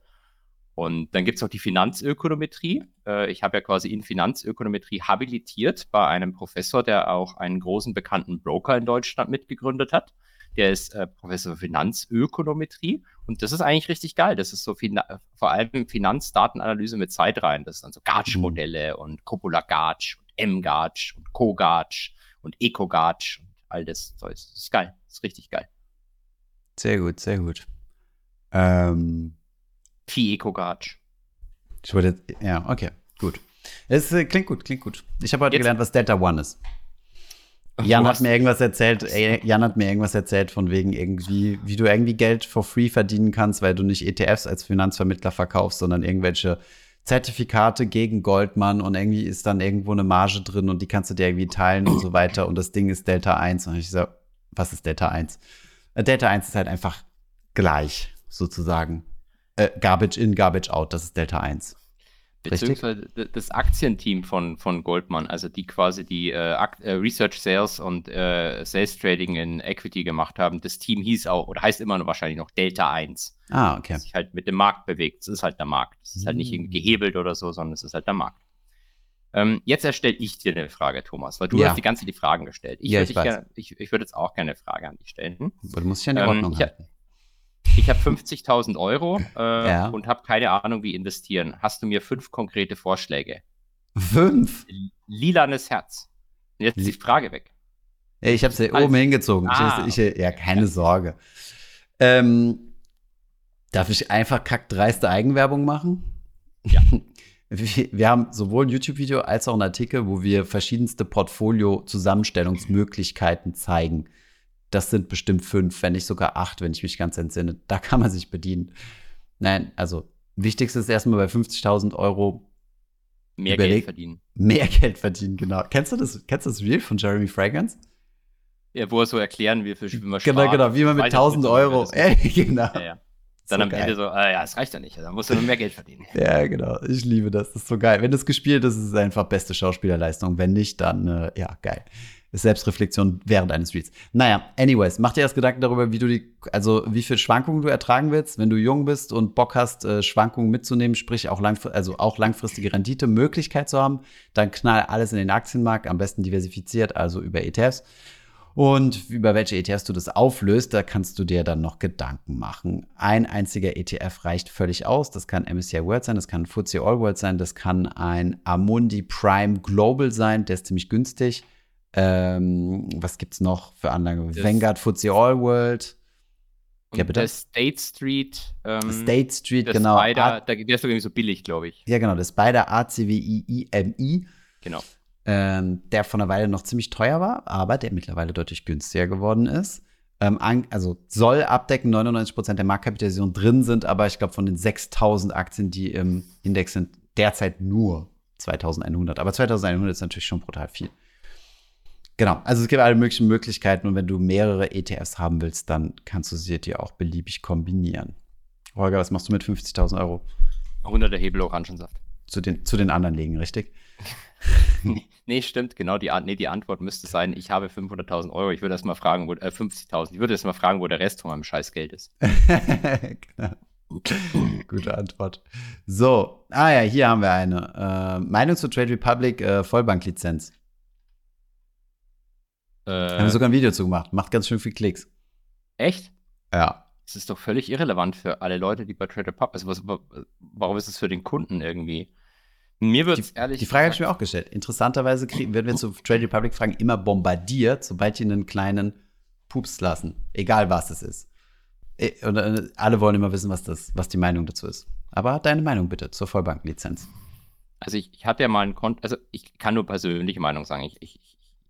S1: Und dann gibt es auch die Finanzökonometrie. Äh, ich habe ja quasi in Finanzökonometrie habilitiert bei einem Professor, der auch einen großen bekannten Broker in Deutschland mitgegründet hat. Der ist äh, Professor für Finanzökonometrie und das ist eigentlich richtig geil. Das ist so fin vor allem Finanzdatenanalyse mit Zeitreihen. Das sind dann so Garch-Modelle mhm. und Coppola-Garch und M-Garch und Co-Garch und Eco-Garch und all das Zeug. Das ist geil. Das ist richtig geil.
S2: Sehr gut, sehr gut. Ähm,
S1: Phi Eco-Garch.
S2: Ich wollte, ja, okay, gut. Es äh, klingt gut, klingt gut. Ich habe heute Jetzt, gelernt, was Delta One ist. Jan hat mir irgendwas erzählt, Jan hat mir irgendwas erzählt von wegen irgendwie, wie du irgendwie Geld for free verdienen kannst, weil du nicht ETFs als Finanzvermittler verkaufst, sondern irgendwelche Zertifikate gegen Goldman und irgendwie ist dann irgendwo eine Marge drin und die kannst du dir irgendwie teilen und so weiter und das Ding ist Delta 1 und ich so, was ist Delta 1? Äh, Delta 1 ist halt einfach gleich, sozusagen. Äh, garbage in, Garbage out, das ist Delta 1.
S1: Beziehungsweise Richtig? das Aktienteam von, von Goldman, also die quasi die äh, äh, Research Sales und äh, Sales Trading in Equity gemacht haben, das Team hieß auch, oder heißt immer noch wahrscheinlich noch Delta 1.
S2: Ah, okay. Das
S1: sich halt mit dem Markt bewegt. Das ist halt der Markt. Das ist halt nicht irgendwie hm. gehebelt oder so, sondern es ist halt der Markt. Ähm, jetzt erstelle ich dir eine Frage, Thomas, weil du ja. hast die ganze die Fragen gestellt. Ich
S2: ja,
S1: würde
S2: ich,
S1: ich, ich würde jetzt auch gerne eine Frage an dich stellen.
S2: Du musst ja eine ähm, Ordnung halten.
S1: Ich habe 50.000 Euro äh, ja. und habe keine Ahnung, wie investieren. Hast du mir fünf konkrete Vorschläge?
S2: Fünf?
S1: Lilanes Herz. Und jetzt ist die Frage weg.
S2: Ja, ich habe sie oben hingezogen. Ah, ich, ich, ja, keine Sorge. Ähm, darf ich einfach kackdreiste Eigenwerbung machen?
S1: Ja.
S2: Wir haben sowohl ein YouTube-Video als auch einen Artikel, wo wir verschiedenste Portfolio-Zusammenstellungsmöglichkeiten zeigen. Das sind bestimmt fünf, wenn nicht sogar acht, wenn ich mich ganz entsinne. Da kann man sich bedienen. Nein, also wichtigste ist erstmal bei 50.000 Euro
S1: mehr Geld verdienen.
S2: Mehr Geld verdienen, genau. Kennst du das, kennst du das Reel von Jeremy Fragrance?
S1: Ja, wo er so erklären will, wie
S2: man Genau, spart, genau, wie man mit 1000 Euro.
S1: Ja, genau. Ja, ja. Dann so am geil. Ende so, äh, ja, es reicht ja nicht, dann musst du nur mehr Geld verdienen.
S2: ja, genau. Ich liebe das. Das ist so geil. Wenn das gespielt ist, ist es einfach beste Schauspielerleistung. Wenn nicht, dann, äh, ja, geil ist Selbstreflexion während eines Reads. Naja, anyways, mach dir erst Gedanken darüber, wie du die, also wie viel Schwankungen du ertragen willst, wenn du jung bist und Bock hast, äh, Schwankungen mitzunehmen, sprich auch, langfr also auch langfristige Rendite, Möglichkeit zu haben, dann knall alles in den Aktienmarkt, am besten diversifiziert, also über ETFs. Und über welche ETFs du das auflöst, da kannst du dir dann noch Gedanken machen. Ein einziger ETF reicht völlig aus. Das kann MSCI World sein, das kann FTSE All World sein, das kann ein Amundi Prime Global sein, der ist ziemlich günstig. Ähm, was es noch für Anlagen? Das Vanguard FTSE All World.
S1: Ja, bitte? Der State Street.
S2: Ähm, State Street, genau.
S1: Spider, da, der ist irgendwie so billig, glaube ich.
S2: Ja, genau. Das Spider ACWI-IMI.
S1: Genau.
S2: Ähm, der von einer Weile noch ziemlich teuer war, aber der mittlerweile deutlich günstiger geworden ist. Ähm, also soll abdecken, 99% der Marktkapitalisierung drin sind, aber ich glaube, von den 6000 Aktien, die im Index sind, derzeit nur 2100. Aber 2100 ist natürlich schon brutal viel. Genau, also es gibt alle möglichen Möglichkeiten und wenn du mehrere ETFs haben willst, dann kannst du sie dir auch beliebig kombinieren. Holger, was machst du mit 50.000 Euro?
S1: 100er Hebel Orangensaft.
S2: Zu den, zu den anderen legen, richtig?
S1: nee, stimmt, genau. Die, nee, die Antwort müsste sein, ich habe 500.000 Euro. Ich würde erst mal fragen, wo, äh, 50.000. Ich würde erst mal fragen, wo der Rest von meinem Scheißgeld ist.
S2: genau. Gute Antwort. So, ah ja, hier haben wir eine. Äh, Meinung zu Trade Republic äh, Vollbanklizenz. Äh, Haben wir sogar ein Video zu gemacht. Macht ganz schön viel Klicks.
S1: Echt?
S2: Ja.
S1: Das ist doch völlig irrelevant für alle Leute, die bei Trader Pub. Also was, warum ist es für den Kunden irgendwie?
S2: Mir wird es ehrlich. Die Frage habe ich mir auch gestellt. Interessanterweise kriegen, werden wir zu Trade Republic Fragen immer bombardiert, sobald die einen kleinen Pups lassen. Egal was es ist. Äh, und äh, alle wollen immer wissen, was, das, was die Meinung dazu ist. Aber deine Meinung bitte zur Vollbankenlizenz.
S1: Also ich, ich hatte ja mal ein Konto, also ich kann nur persönliche Meinung sagen. Ich, ich,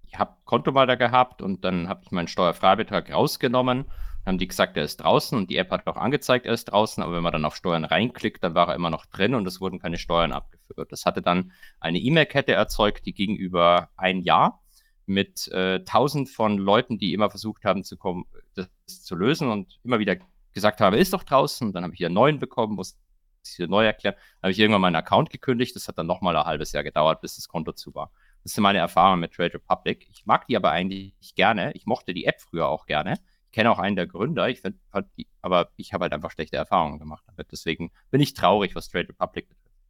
S1: ich habe Konto mal da gehabt und dann habe ich meinen Steuerfreibetrag rausgenommen. Dann haben die gesagt, er ist draußen und die App hat auch angezeigt, er ist draußen, aber wenn man dann auf Steuern reinklickt, dann war er immer noch drin und es wurden keine Steuern abgeführt. Das hatte dann eine E-Mail-Kette erzeugt, die ging über ein Jahr mit äh, tausend von Leuten, die immer versucht haben, zu kommen, das zu lösen und immer wieder gesagt haben, er ist doch draußen. Dann habe ich hier einen neuen bekommen, muss ich hier neu erklären. Dann habe ich irgendwann meinen Account gekündigt. Das hat dann nochmal ein halbes Jahr gedauert, bis das Konto zu war. Das sind meine Erfahrungen mit Trade Republic. Ich mag die aber eigentlich gerne. Ich mochte die App früher auch gerne. Ich kenne auch einen der Gründer. Ich finde, aber ich habe halt einfach schlechte Erfahrungen gemacht damit. Deswegen bin ich traurig, was Trade Republic betrifft.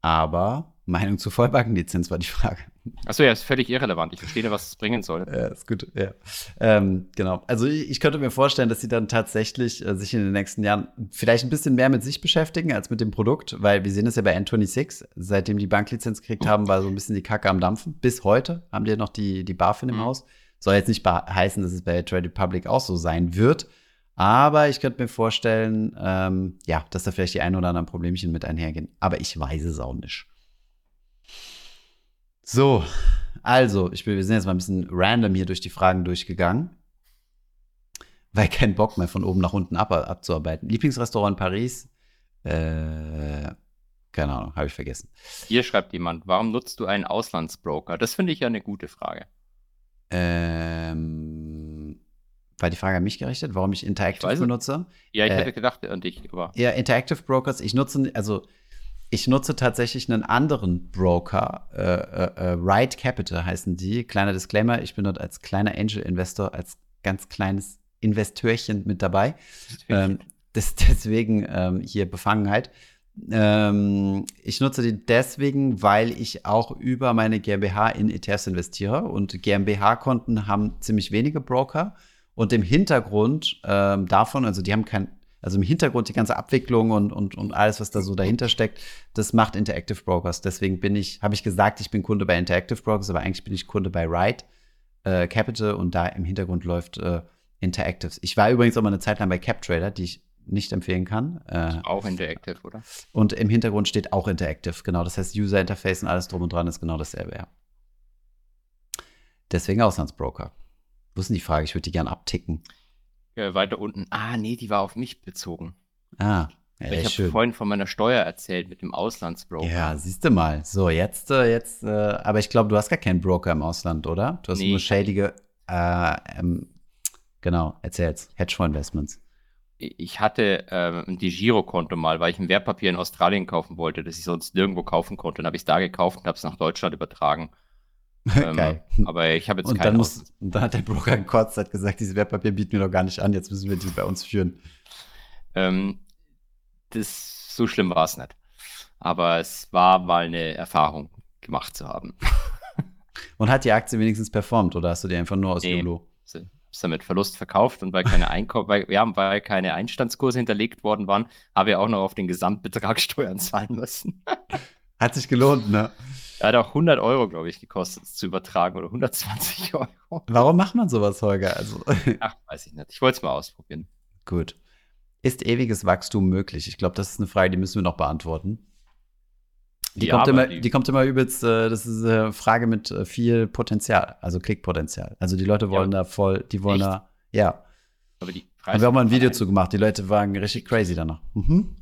S2: Aber Meinung zur Vollbankenlizenz war die Frage.
S1: Achso, ja, ist völlig irrelevant. Ich verstehe, was es bringen soll.
S2: Ja, ist gut, ja. Ähm, genau. Also ich, ich, könnte mir vorstellen, dass sie dann tatsächlich äh, sich in den nächsten Jahren vielleicht ein bisschen mehr mit sich beschäftigen als mit dem Produkt, weil wir sehen es ja bei N26, seitdem die Banklizenz gekriegt haben, war so ein bisschen die Kacke am Dampfen. Bis heute haben die noch die, die BaFin im mhm. Haus. Soll jetzt nicht heißen, dass es bei Trade Republic auch so sein wird. Aber ich könnte mir vorstellen, ähm, ja, dass da vielleicht die ein oder anderen Problemchen mit einhergehen. Aber ich weiß es auch nicht. So, also, ich bin, wir sind jetzt mal ein bisschen random hier durch die Fragen durchgegangen. Weil kein Bock mehr von oben nach unten ab, abzuarbeiten. Lieblingsrestaurant in Paris? Äh, keine Ahnung, habe ich vergessen.
S1: Hier schreibt jemand, warum nutzt du einen Auslandsbroker? Das finde ich ja eine gute Frage.
S2: Ähm, war die Frage an mich gerichtet, warum ich Interactive ich benutze?
S1: Ja, ich äh, hätte gedacht an dich.
S2: Aber. Ja, Interactive Brokers, ich nutze, also ich nutze tatsächlich einen anderen Broker, äh, äh, äh, Ride Capital heißen die. Kleiner Disclaimer, ich bin dort als kleiner Angel-Investor, als ganz kleines Investörchen mit dabei. Ähm, das, deswegen ähm, hier Befangenheit. Ähm, ich nutze die deswegen, weil ich auch über meine GmbH in ETFs investiere und GmbH-Konten haben ziemlich wenige Broker und im Hintergrund ähm, davon, also die haben kein, also im Hintergrund die ganze Abwicklung und, und, und alles, was da so dahinter steckt, das macht Interactive Brokers. Deswegen bin ich, habe ich gesagt, ich bin Kunde bei Interactive Brokers, aber eigentlich bin ich Kunde bei Ride äh, Capital und da im Hintergrund läuft äh, Interactives. Ich war übrigens auch mal eine Zeit lang bei CapTrader, die ich nicht empfehlen kann.
S1: Äh, auch Interactive, oder?
S2: Und im Hintergrund steht auch Interactive, genau. Das heißt, User Interface und alles drum und dran ist genau dasselbe, ja. Deswegen Auslandsbroker. Wo ist denn die Frage? Ich würde die gern abticken.
S1: Ja, weiter unten. Ah, nee, die war auf mich bezogen.
S2: Ah,
S1: ja, ich habe vorhin von meiner Steuer erzählt mit dem Auslandsbroker.
S2: Ja, siehst du mal. So, jetzt, äh, jetzt, äh, aber ich glaube, du hast gar keinen Broker im Ausland, oder? Du hast nee, nur schädige, äh, ähm, genau, erzähl's, Hedgefonds-Investments
S1: ich hatte ähm, die Girokonto mal, weil ich ein Wertpapier in Australien kaufen wollte, das ich sonst nirgendwo kaufen konnte. Dann habe ich es da gekauft und habe es nach Deutschland übertragen.
S2: Ähm, Geil.
S1: Aber ich habe jetzt
S2: und dann, muss, und dann hat der Broker in Kurzzeit gesagt, dieses Wertpapier bieten wir doch gar nicht an, jetzt müssen wir die bei uns führen.
S1: Ähm, das, so schlimm war es nicht. Aber es war mal eine Erfahrung gemacht zu haben.
S2: und hat die Aktie wenigstens performt oder hast du die einfach nur aus nee. YOLO?
S1: es damit Verlust verkauft und weil keine, Einkauf, weil, ja, weil keine Einstandskurse hinterlegt worden waren, habe ich auch noch auf den Gesamtbetrag Steuern zahlen müssen.
S2: Hat sich gelohnt, ne?
S1: Er hat auch 100 Euro, glaube ich, gekostet, zu übertragen oder 120 Euro.
S2: Warum macht man sowas, Holger? Also
S1: Ach, weiß ich nicht. Ich wollte es mal ausprobieren.
S2: Gut. Ist ewiges Wachstum möglich? Ich glaube, das ist eine Frage, die müssen wir noch beantworten. Die, ja, kommt, immer, die, die, kommt immer übelst, äh, das ist eine Frage mit äh, viel Potenzial, also Klickpotenzial. Also die Leute wollen ja, da voll, die wollen Echt? da, ja. Aber die Preise Haben wir auch mal ein Video zu gemacht, die Leute waren richtig crazy danach. Mhm.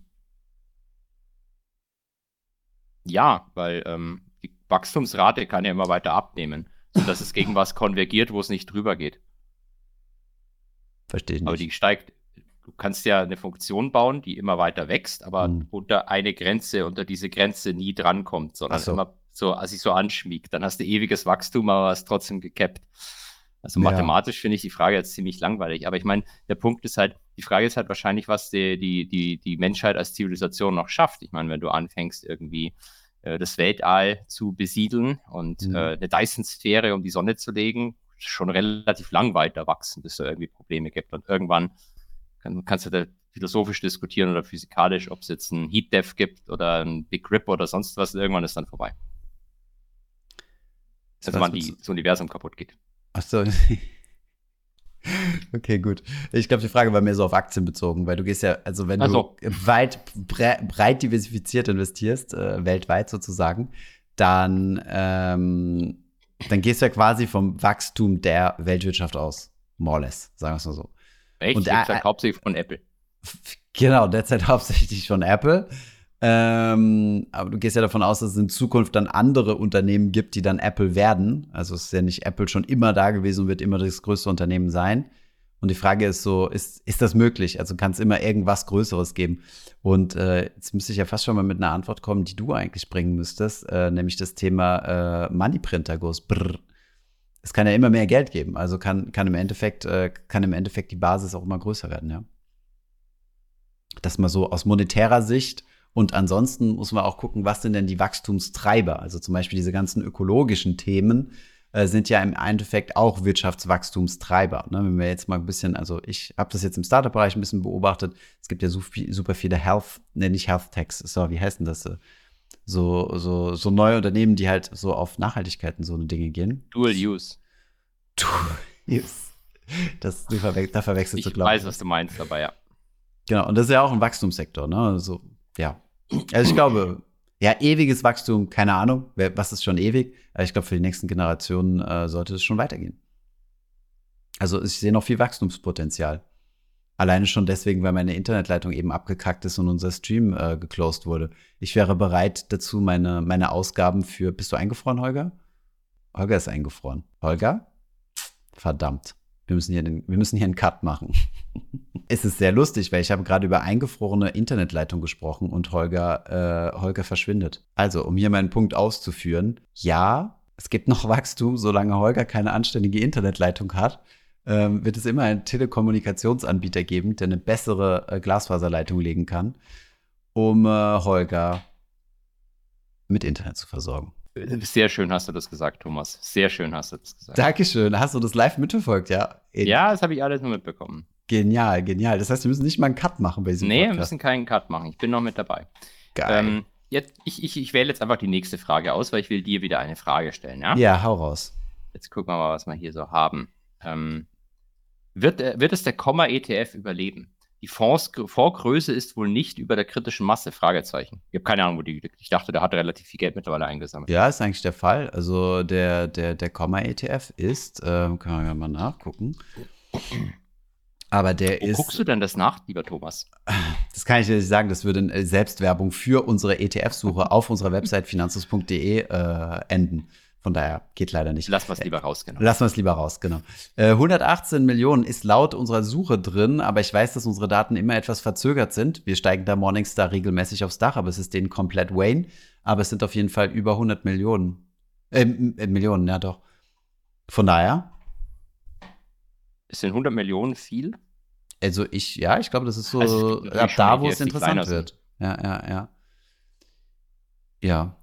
S1: Ja, weil ähm, die Wachstumsrate kann ja immer weiter abnehmen, sodass es gegen was konvergiert, wo es nicht drüber geht.
S2: Verstehe ich nicht.
S1: Aber die steigt du kannst ja eine Funktion bauen, die immer weiter wächst, aber mhm. unter eine Grenze, unter diese Grenze nie drankommt, sondern so. immer so, als sich so anschmiegt. Dann hast du ewiges Wachstum, aber hast trotzdem gekappt. Also mathematisch ja. finde ich die Frage jetzt ziemlich langweilig. Aber ich meine, der Punkt ist halt, die Frage ist halt wahrscheinlich, was die, die, die, die Menschheit als Zivilisation noch schafft. Ich meine, wenn du anfängst, irgendwie äh, das Weltall zu besiedeln und mhm. äh, eine Dyson-Sphäre um die Sonne zu legen, schon relativ lang weiter wachsen, bis es irgendwie Probleme gibt. Und irgendwann kann, kannst du da philosophisch diskutieren oder physikalisch, ob es jetzt ein Heat Death gibt oder ein Big Rip oder sonst was. Irgendwann ist dann vorbei. Also wann die, das Universum kaputt geht.
S2: Ach so. Okay, gut. Ich glaube, die Frage war mehr so auf Aktien bezogen, weil du gehst ja, also wenn so. du weit, breit diversifiziert investierst, äh, weltweit sozusagen, dann, ähm, dann gehst du ja quasi vom Wachstum der Weltwirtschaft aus. More or less, sagen wir es mal so.
S1: Echt? Und derzeit hauptsächlich von Apple.
S2: Genau, derzeit hauptsächlich von Apple. Ähm, aber du gehst ja davon aus, dass es in Zukunft dann andere Unternehmen gibt, die dann Apple werden. Also ist ja nicht Apple schon immer da gewesen und wird immer das größte Unternehmen sein. Und die Frage ist so, ist, ist das möglich? Also kann es immer irgendwas Größeres geben? Und äh, jetzt müsste ich ja fast schon mal mit einer Antwort kommen, die du eigentlich bringen müsstest, äh, nämlich das Thema äh, Moneyprinter goes brrr es kann ja immer mehr Geld geben. Also kann, kann, im Endeffekt, äh, kann im Endeffekt die Basis auch immer größer werden, ja. Das mal so aus monetärer Sicht. Und ansonsten muss man auch gucken, was sind denn die Wachstumstreiber? Also zum Beispiel diese ganzen ökologischen Themen äh, sind ja im Endeffekt auch Wirtschaftswachstumstreiber. Ne? Wenn wir jetzt mal ein bisschen, also ich habe das jetzt im Startup-Bereich ein bisschen beobachtet. Es gibt ja super viele Health, ne, nicht Health Techs, so, wie heißt denn das? so, so, so neue Unternehmen, die halt so auf Nachhaltigkeiten so eine Dinge gehen.
S1: Dual Use.
S2: Dual Use. Das, du verwe da verwechselst
S1: ich
S2: du, glaube
S1: ich. weiß, was du meinst, aber ja.
S2: Genau, und das ist ja auch ein Wachstumssektor, ne? Also, ja. Also ich glaube, ja, ewiges Wachstum, keine Ahnung, was ist schon ewig, aber ich glaube, für die nächsten Generationen äh, sollte es schon weitergehen. Also ich sehe noch viel Wachstumspotenzial. Alleine schon deswegen, weil meine Internetleitung eben abgekackt ist und unser Stream äh, geclosed wurde. Ich wäre bereit dazu, meine, meine Ausgaben für. Bist du eingefroren, Holger? Holger ist eingefroren. Holger? Verdammt. Wir müssen hier, den, wir müssen hier einen Cut machen. es ist sehr lustig, weil ich habe gerade über eingefrorene Internetleitung gesprochen und Holger, äh, Holger verschwindet. Also, um hier meinen Punkt auszuführen, ja, es gibt noch Wachstum, solange Holger keine anständige Internetleitung hat. Ähm, wird es immer einen Telekommunikationsanbieter geben, der eine bessere äh, Glasfaserleitung legen kann, um äh, Holger mit Internet zu versorgen.
S1: Sehr schön hast du das gesagt, Thomas. Sehr schön hast du das gesagt.
S2: Dankeschön. Hast du das live mitverfolgt, ja?
S1: Ja, das habe ich alles nur mitbekommen.
S2: Genial, genial. Das heißt, wir müssen nicht mal einen Cut machen bei diesem
S1: Nee, Podcast. wir müssen keinen Cut machen. Ich bin noch mit dabei. Geil. Ähm, jetzt, ich, ich, ich wähle jetzt einfach die nächste Frage aus, weil ich will dir wieder eine Frage stellen, ja?
S2: Ja, hau raus.
S1: Jetzt gucken wir mal, was wir hier so haben. Ähm, wird, äh, wird es der Komma-ETF überleben? Die Fonds, Fondsgröße ist wohl nicht über der kritischen Masse? Fragezeichen. Ich habe keine Ahnung, wo die liegt. Ich dachte, der hat relativ viel Geld mittlerweile eingesammelt.
S2: Ja, ist eigentlich der Fall. Also der, der, der Komma-ETF ist, äh, können wir mal nachgucken. Aber der
S1: Wo
S2: ist.
S1: guckst du denn das nach, lieber Thomas?
S2: Das kann ich dir nicht sagen. Das würde in Selbstwerbung für unsere ETF-Suche auf unserer Website finanzus.de äh, enden. Von daher geht leider nicht.
S1: Lassen wir es lieber raus,
S2: genau. Lassen wir es lieber raus, genau. Äh, 118 Millionen ist laut unserer Suche drin, aber ich weiß, dass unsere Daten immer etwas verzögert sind. Wir steigen da Morningstar regelmäßig aufs Dach, aber es ist denen komplett Wayne. Aber es sind auf jeden Fall über 100 Millionen. Äh, äh, Millionen, ja doch. Von daher.
S1: Sind 100 Millionen viel?
S2: Also ich, ja, ich glaube, das ist so also ab da, wo es interessant wird. Ja, ja, ja. Ja,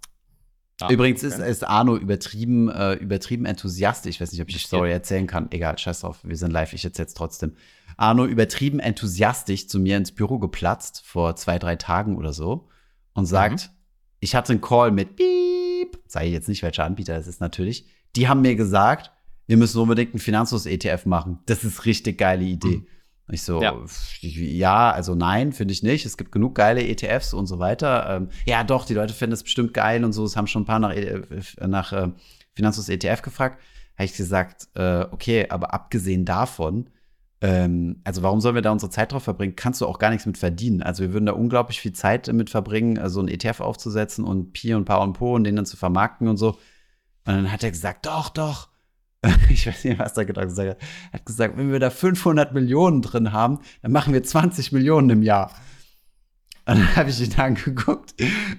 S2: Ah, Übrigens okay. ist, ist Arno übertrieben, äh, übertrieben enthusiastisch. Ich weiß nicht, ob ich die Story erzählen kann. Egal, scheiß drauf, wir sind live, ich erzähl's trotzdem. Arno übertrieben enthusiastisch zu mir ins Büro geplatzt vor zwei, drei Tagen oder so und sagt, mhm. ich hatte einen Call mit Piep, sage ich jetzt nicht, welcher Anbieter das ist natürlich. Die haben mir gesagt, wir müssen unbedingt einen Finanzlos-ETF machen. Das ist richtig geile Idee. Mhm. Ich so, ja. ja, also nein, finde ich nicht. Es gibt genug geile ETFs und so weiter. Ähm, ja, doch, die Leute finden es bestimmt geil und so. Es haben schon ein paar nach, äh, nach äh, Finanzus ETF gefragt. Habe ich gesagt, äh, okay, aber abgesehen davon, ähm, also warum sollen wir da unsere Zeit drauf verbringen? Kannst du auch gar nichts mit verdienen. Also wir würden da unglaublich viel Zeit mit verbringen, so also einen ETF aufzusetzen und Pi und Pa und Po und den dann zu vermarkten und so. Und dann hat er gesagt, doch, doch ich weiß nicht, was er gedacht hat. Er hat gesagt, wenn wir da 500 Millionen drin haben, dann machen wir 20 Millionen im Jahr. Und dann habe ich ihn angeguckt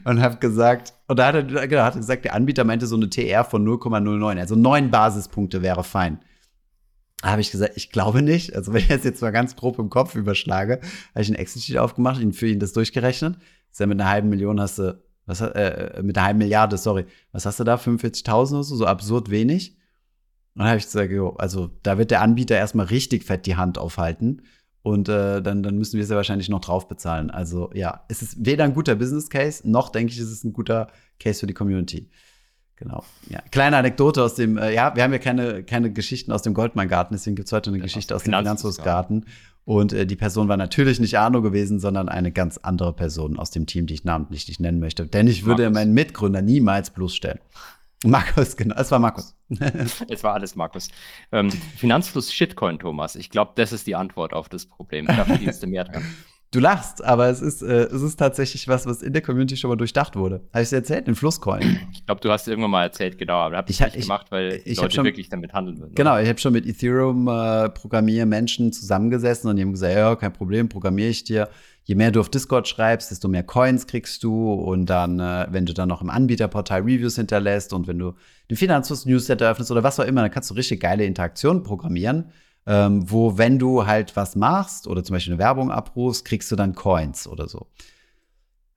S2: und habe gesagt, und da hat er, genau, hat er gesagt, der Anbieter meinte so eine TR von 0,09, also neun Basispunkte wäre fein. Da habe ich gesagt, ich glaube nicht. Also wenn ich das jetzt mal ganz grob im Kopf überschlage, habe ich ein Excel-Sheet aufgemacht, ihn für ihn das durchgerechnet. Ist ja mit einer halben Million hast du, was, äh, mit einer halben Milliarde, sorry, was hast du da, 45.000 oder so, so absurd wenig. Und dann habe ich gesagt, jo, also da wird der Anbieter erstmal richtig fett die Hand aufhalten. Und äh, dann, dann müssen wir es ja wahrscheinlich noch drauf bezahlen. Also ja, es ist weder ein guter Business Case, noch denke ich, ist es ein guter Case für die Community. Genau. Ja. Kleine Anekdote aus dem, äh, ja, wir haben ja keine, keine Geschichten aus dem Goldmann-Garten, deswegen gibt es heute eine ja, Geschichte aus dem Finanzhofsgarten. Und äh, die Person war natürlich nicht Arno gewesen, sondern eine ganz andere Person aus dem Team, die ich namentlich nicht nennen möchte. Denn ich würde Markus. meinen Mitgründer niemals bloßstellen. Markus, genau. Es war Markus.
S1: es war alles Markus. Ähm, Finanzfluss Shitcoin, Thomas. Ich glaube, das ist die Antwort auf das Problem. Da verdienst du mehr dran.
S2: Du lachst, aber es ist, äh, es ist tatsächlich was, was in der Community schon mal durchdacht wurde. Habe ich es erzählt? Den Flusscoin.
S1: Ich glaube, du hast irgendwann mal erzählt, genau. Aber habe ich nicht gemacht, weil ich Leute schon, wirklich damit handeln würden.
S2: Genau, ich habe schon mit Ethereum-Programmiermenschen äh, zusammengesessen und die haben gesagt, ja, kein Problem, programmiere ich dir je mehr du auf Discord schreibst, desto mehr Coins kriegst du. Und dann, äh, wenn du dann noch im Anbieterportal Reviews hinterlässt und wenn du den Finanzfluss-Newsletter öffnest oder was auch immer, dann kannst du richtig geile Interaktionen programmieren. Ähm, wo, wenn du halt was machst oder zum Beispiel eine Werbung abrufst, kriegst du dann Coins oder so.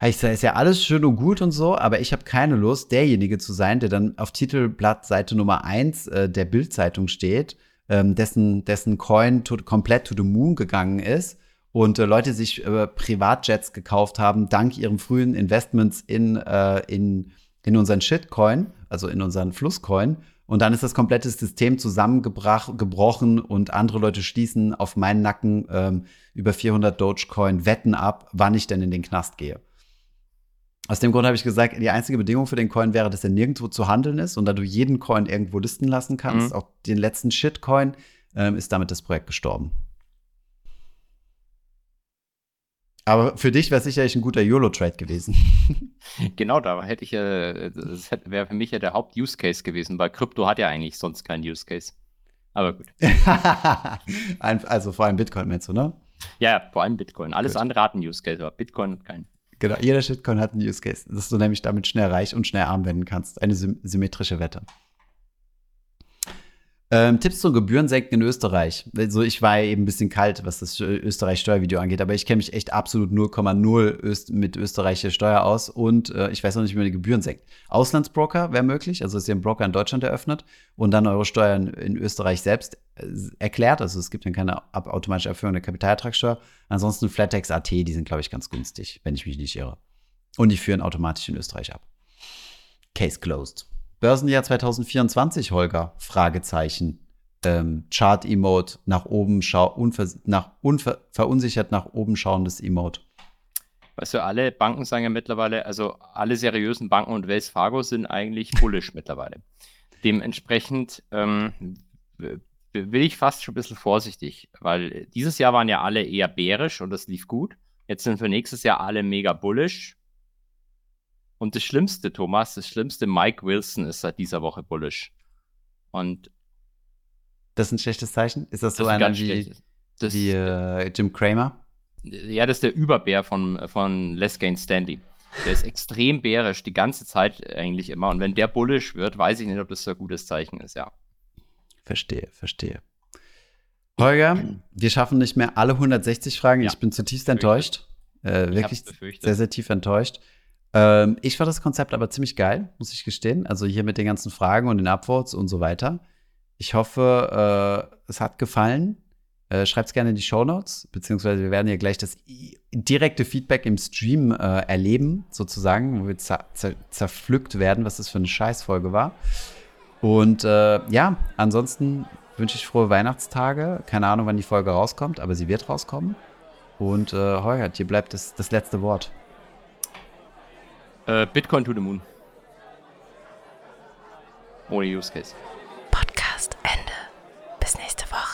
S2: Ich sage, ist ja alles schön und gut und so, aber ich habe keine Lust, derjenige zu sein, der dann auf Titelblatt Seite Nummer 1 äh, der Bildzeitung steht, ähm, dessen, dessen Coin to, komplett to the moon gegangen ist und äh, Leute sich äh, Privatjets gekauft haben, dank ihren frühen Investments in, äh, in, in unseren Shitcoin, also in unseren Flusscoin. Und dann ist das komplette System zusammengebrochen und andere Leute schließen auf meinen Nacken ähm, über 400 Dogecoin Wetten ab, wann ich denn in den Knast gehe. Aus dem Grund habe ich gesagt, die einzige Bedingung für den Coin wäre, dass er nirgendwo zu handeln ist und da du jeden Coin irgendwo listen lassen kannst, mhm. auch den letzten Shitcoin, ähm, ist damit das Projekt gestorben. Aber für dich wäre sicherlich ein guter YOLO-Trade gewesen.
S1: genau, da hätte ich ja, das wäre für mich ja der Haupt-Use-Case gewesen, weil Krypto hat ja eigentlich sonst keinen Use-Case. Aber gut.
S2: also vor allem Bitcoin meinst du, ne?
S1: Ja, vor allem Bitcoin. Alles gut. andere hat einen Use Case, aber Bitcoin hat keinen.
S2: Genau, jeder Shitcoin hat einen Use Case, dass du nämlich damit schnell reich und schnell arm werden kannst. Eine sym symmetrische Wette. Ähm, Tipps zum Gebührensenken in Österreich. Also ich war eben ein bisschen kalt, was das Österreich-Steuervideo angeht, aber ich kenne mich echt absolut 0,0 Öst mit österreichischer Steuer aus und äh, ich weiß auch nicht, wie man die Gebühren senkt. Auslandsbroker wäre möglich, also dass ihr einen Broker in Deutschland eröffnet und dann eure Steuern in Österreich selbst äh, erklärt. Also es gibt dann keine automatische Erfüllung der Kapitalertragssteuer. Ansonsten Flatex AT, die sind, glaube ich, ganz günstig, wenn ich mich nicht irre. Und die führen automatisch in Österreich ab. Case closed. Börsenjahr 2024, Holger? Fragezeichen. Ähm, Chart-Emote, nach oben schau, nach unver verunsichert nach oben schauendes Emote.
S1: Weißt du, alle Banken sagen ja mittlerweile, also alle seriösen Banken und Wells Fargo sind eigentlich bullish mittlerweile. Dementsprechend ähm, will ich fast schon ein bisschen vorsichtig, weil dieses Jahr waren ja alle eher bärisch und das lief gut. Jetzt sind für nächstes Jahr alle mega bullish und das Schlimmste, Thomas, das Schlimmste, Mike Wilson ist seit dieser Woche bullish. Und
S2: das ist ein schlechtes Zeichen? Ist das so einer wie, das, wie äh, Jim Kramer?
S1: Ja, das ist der Überbär von, von Les Gain Stanley. Der ist extrem bärisch die ganze Zeit eigentlich immer. Und wenn der bullish wird, weiß ich nicht, ob das so ein gutes Zeichen ist, ja.
S2: Verstehe, verstehe. Holger, wir schaffen nicht mehr alle 160 Fragen. Ja, ich bin zutiefst enttäuscht. Äh, wirklich sehr, sehr tief enttäuscht. Ähm, ich fand das Konzept aber ziemlich geil, muss ich gestehen. Also hier mit den ganzen Fragen und den Upvotes und so weiter. Ich hoffe, äh, es hat gefallen. Äh, Schreibt es gerne in die Show Notes, beziehungsweise wir werden ja gleich das direkte Feedback im Stream äh, erleben, sozusagen, wo wir zer zer zerpflückt werden, was das für eine Scheißfolge war. Und äh, ja, ansonsten wünsche ich frohe Weihnachtstage. Keine Ahnung, wann die Folge rauskommt, aber sie wird rauskommen. Und äh, Holger, dir bleibt das, das letzte Wort.
S1: Äh, Bitcoin to the Moon. Ohne Use Case. Podcast Ende. Bis nächste Woche.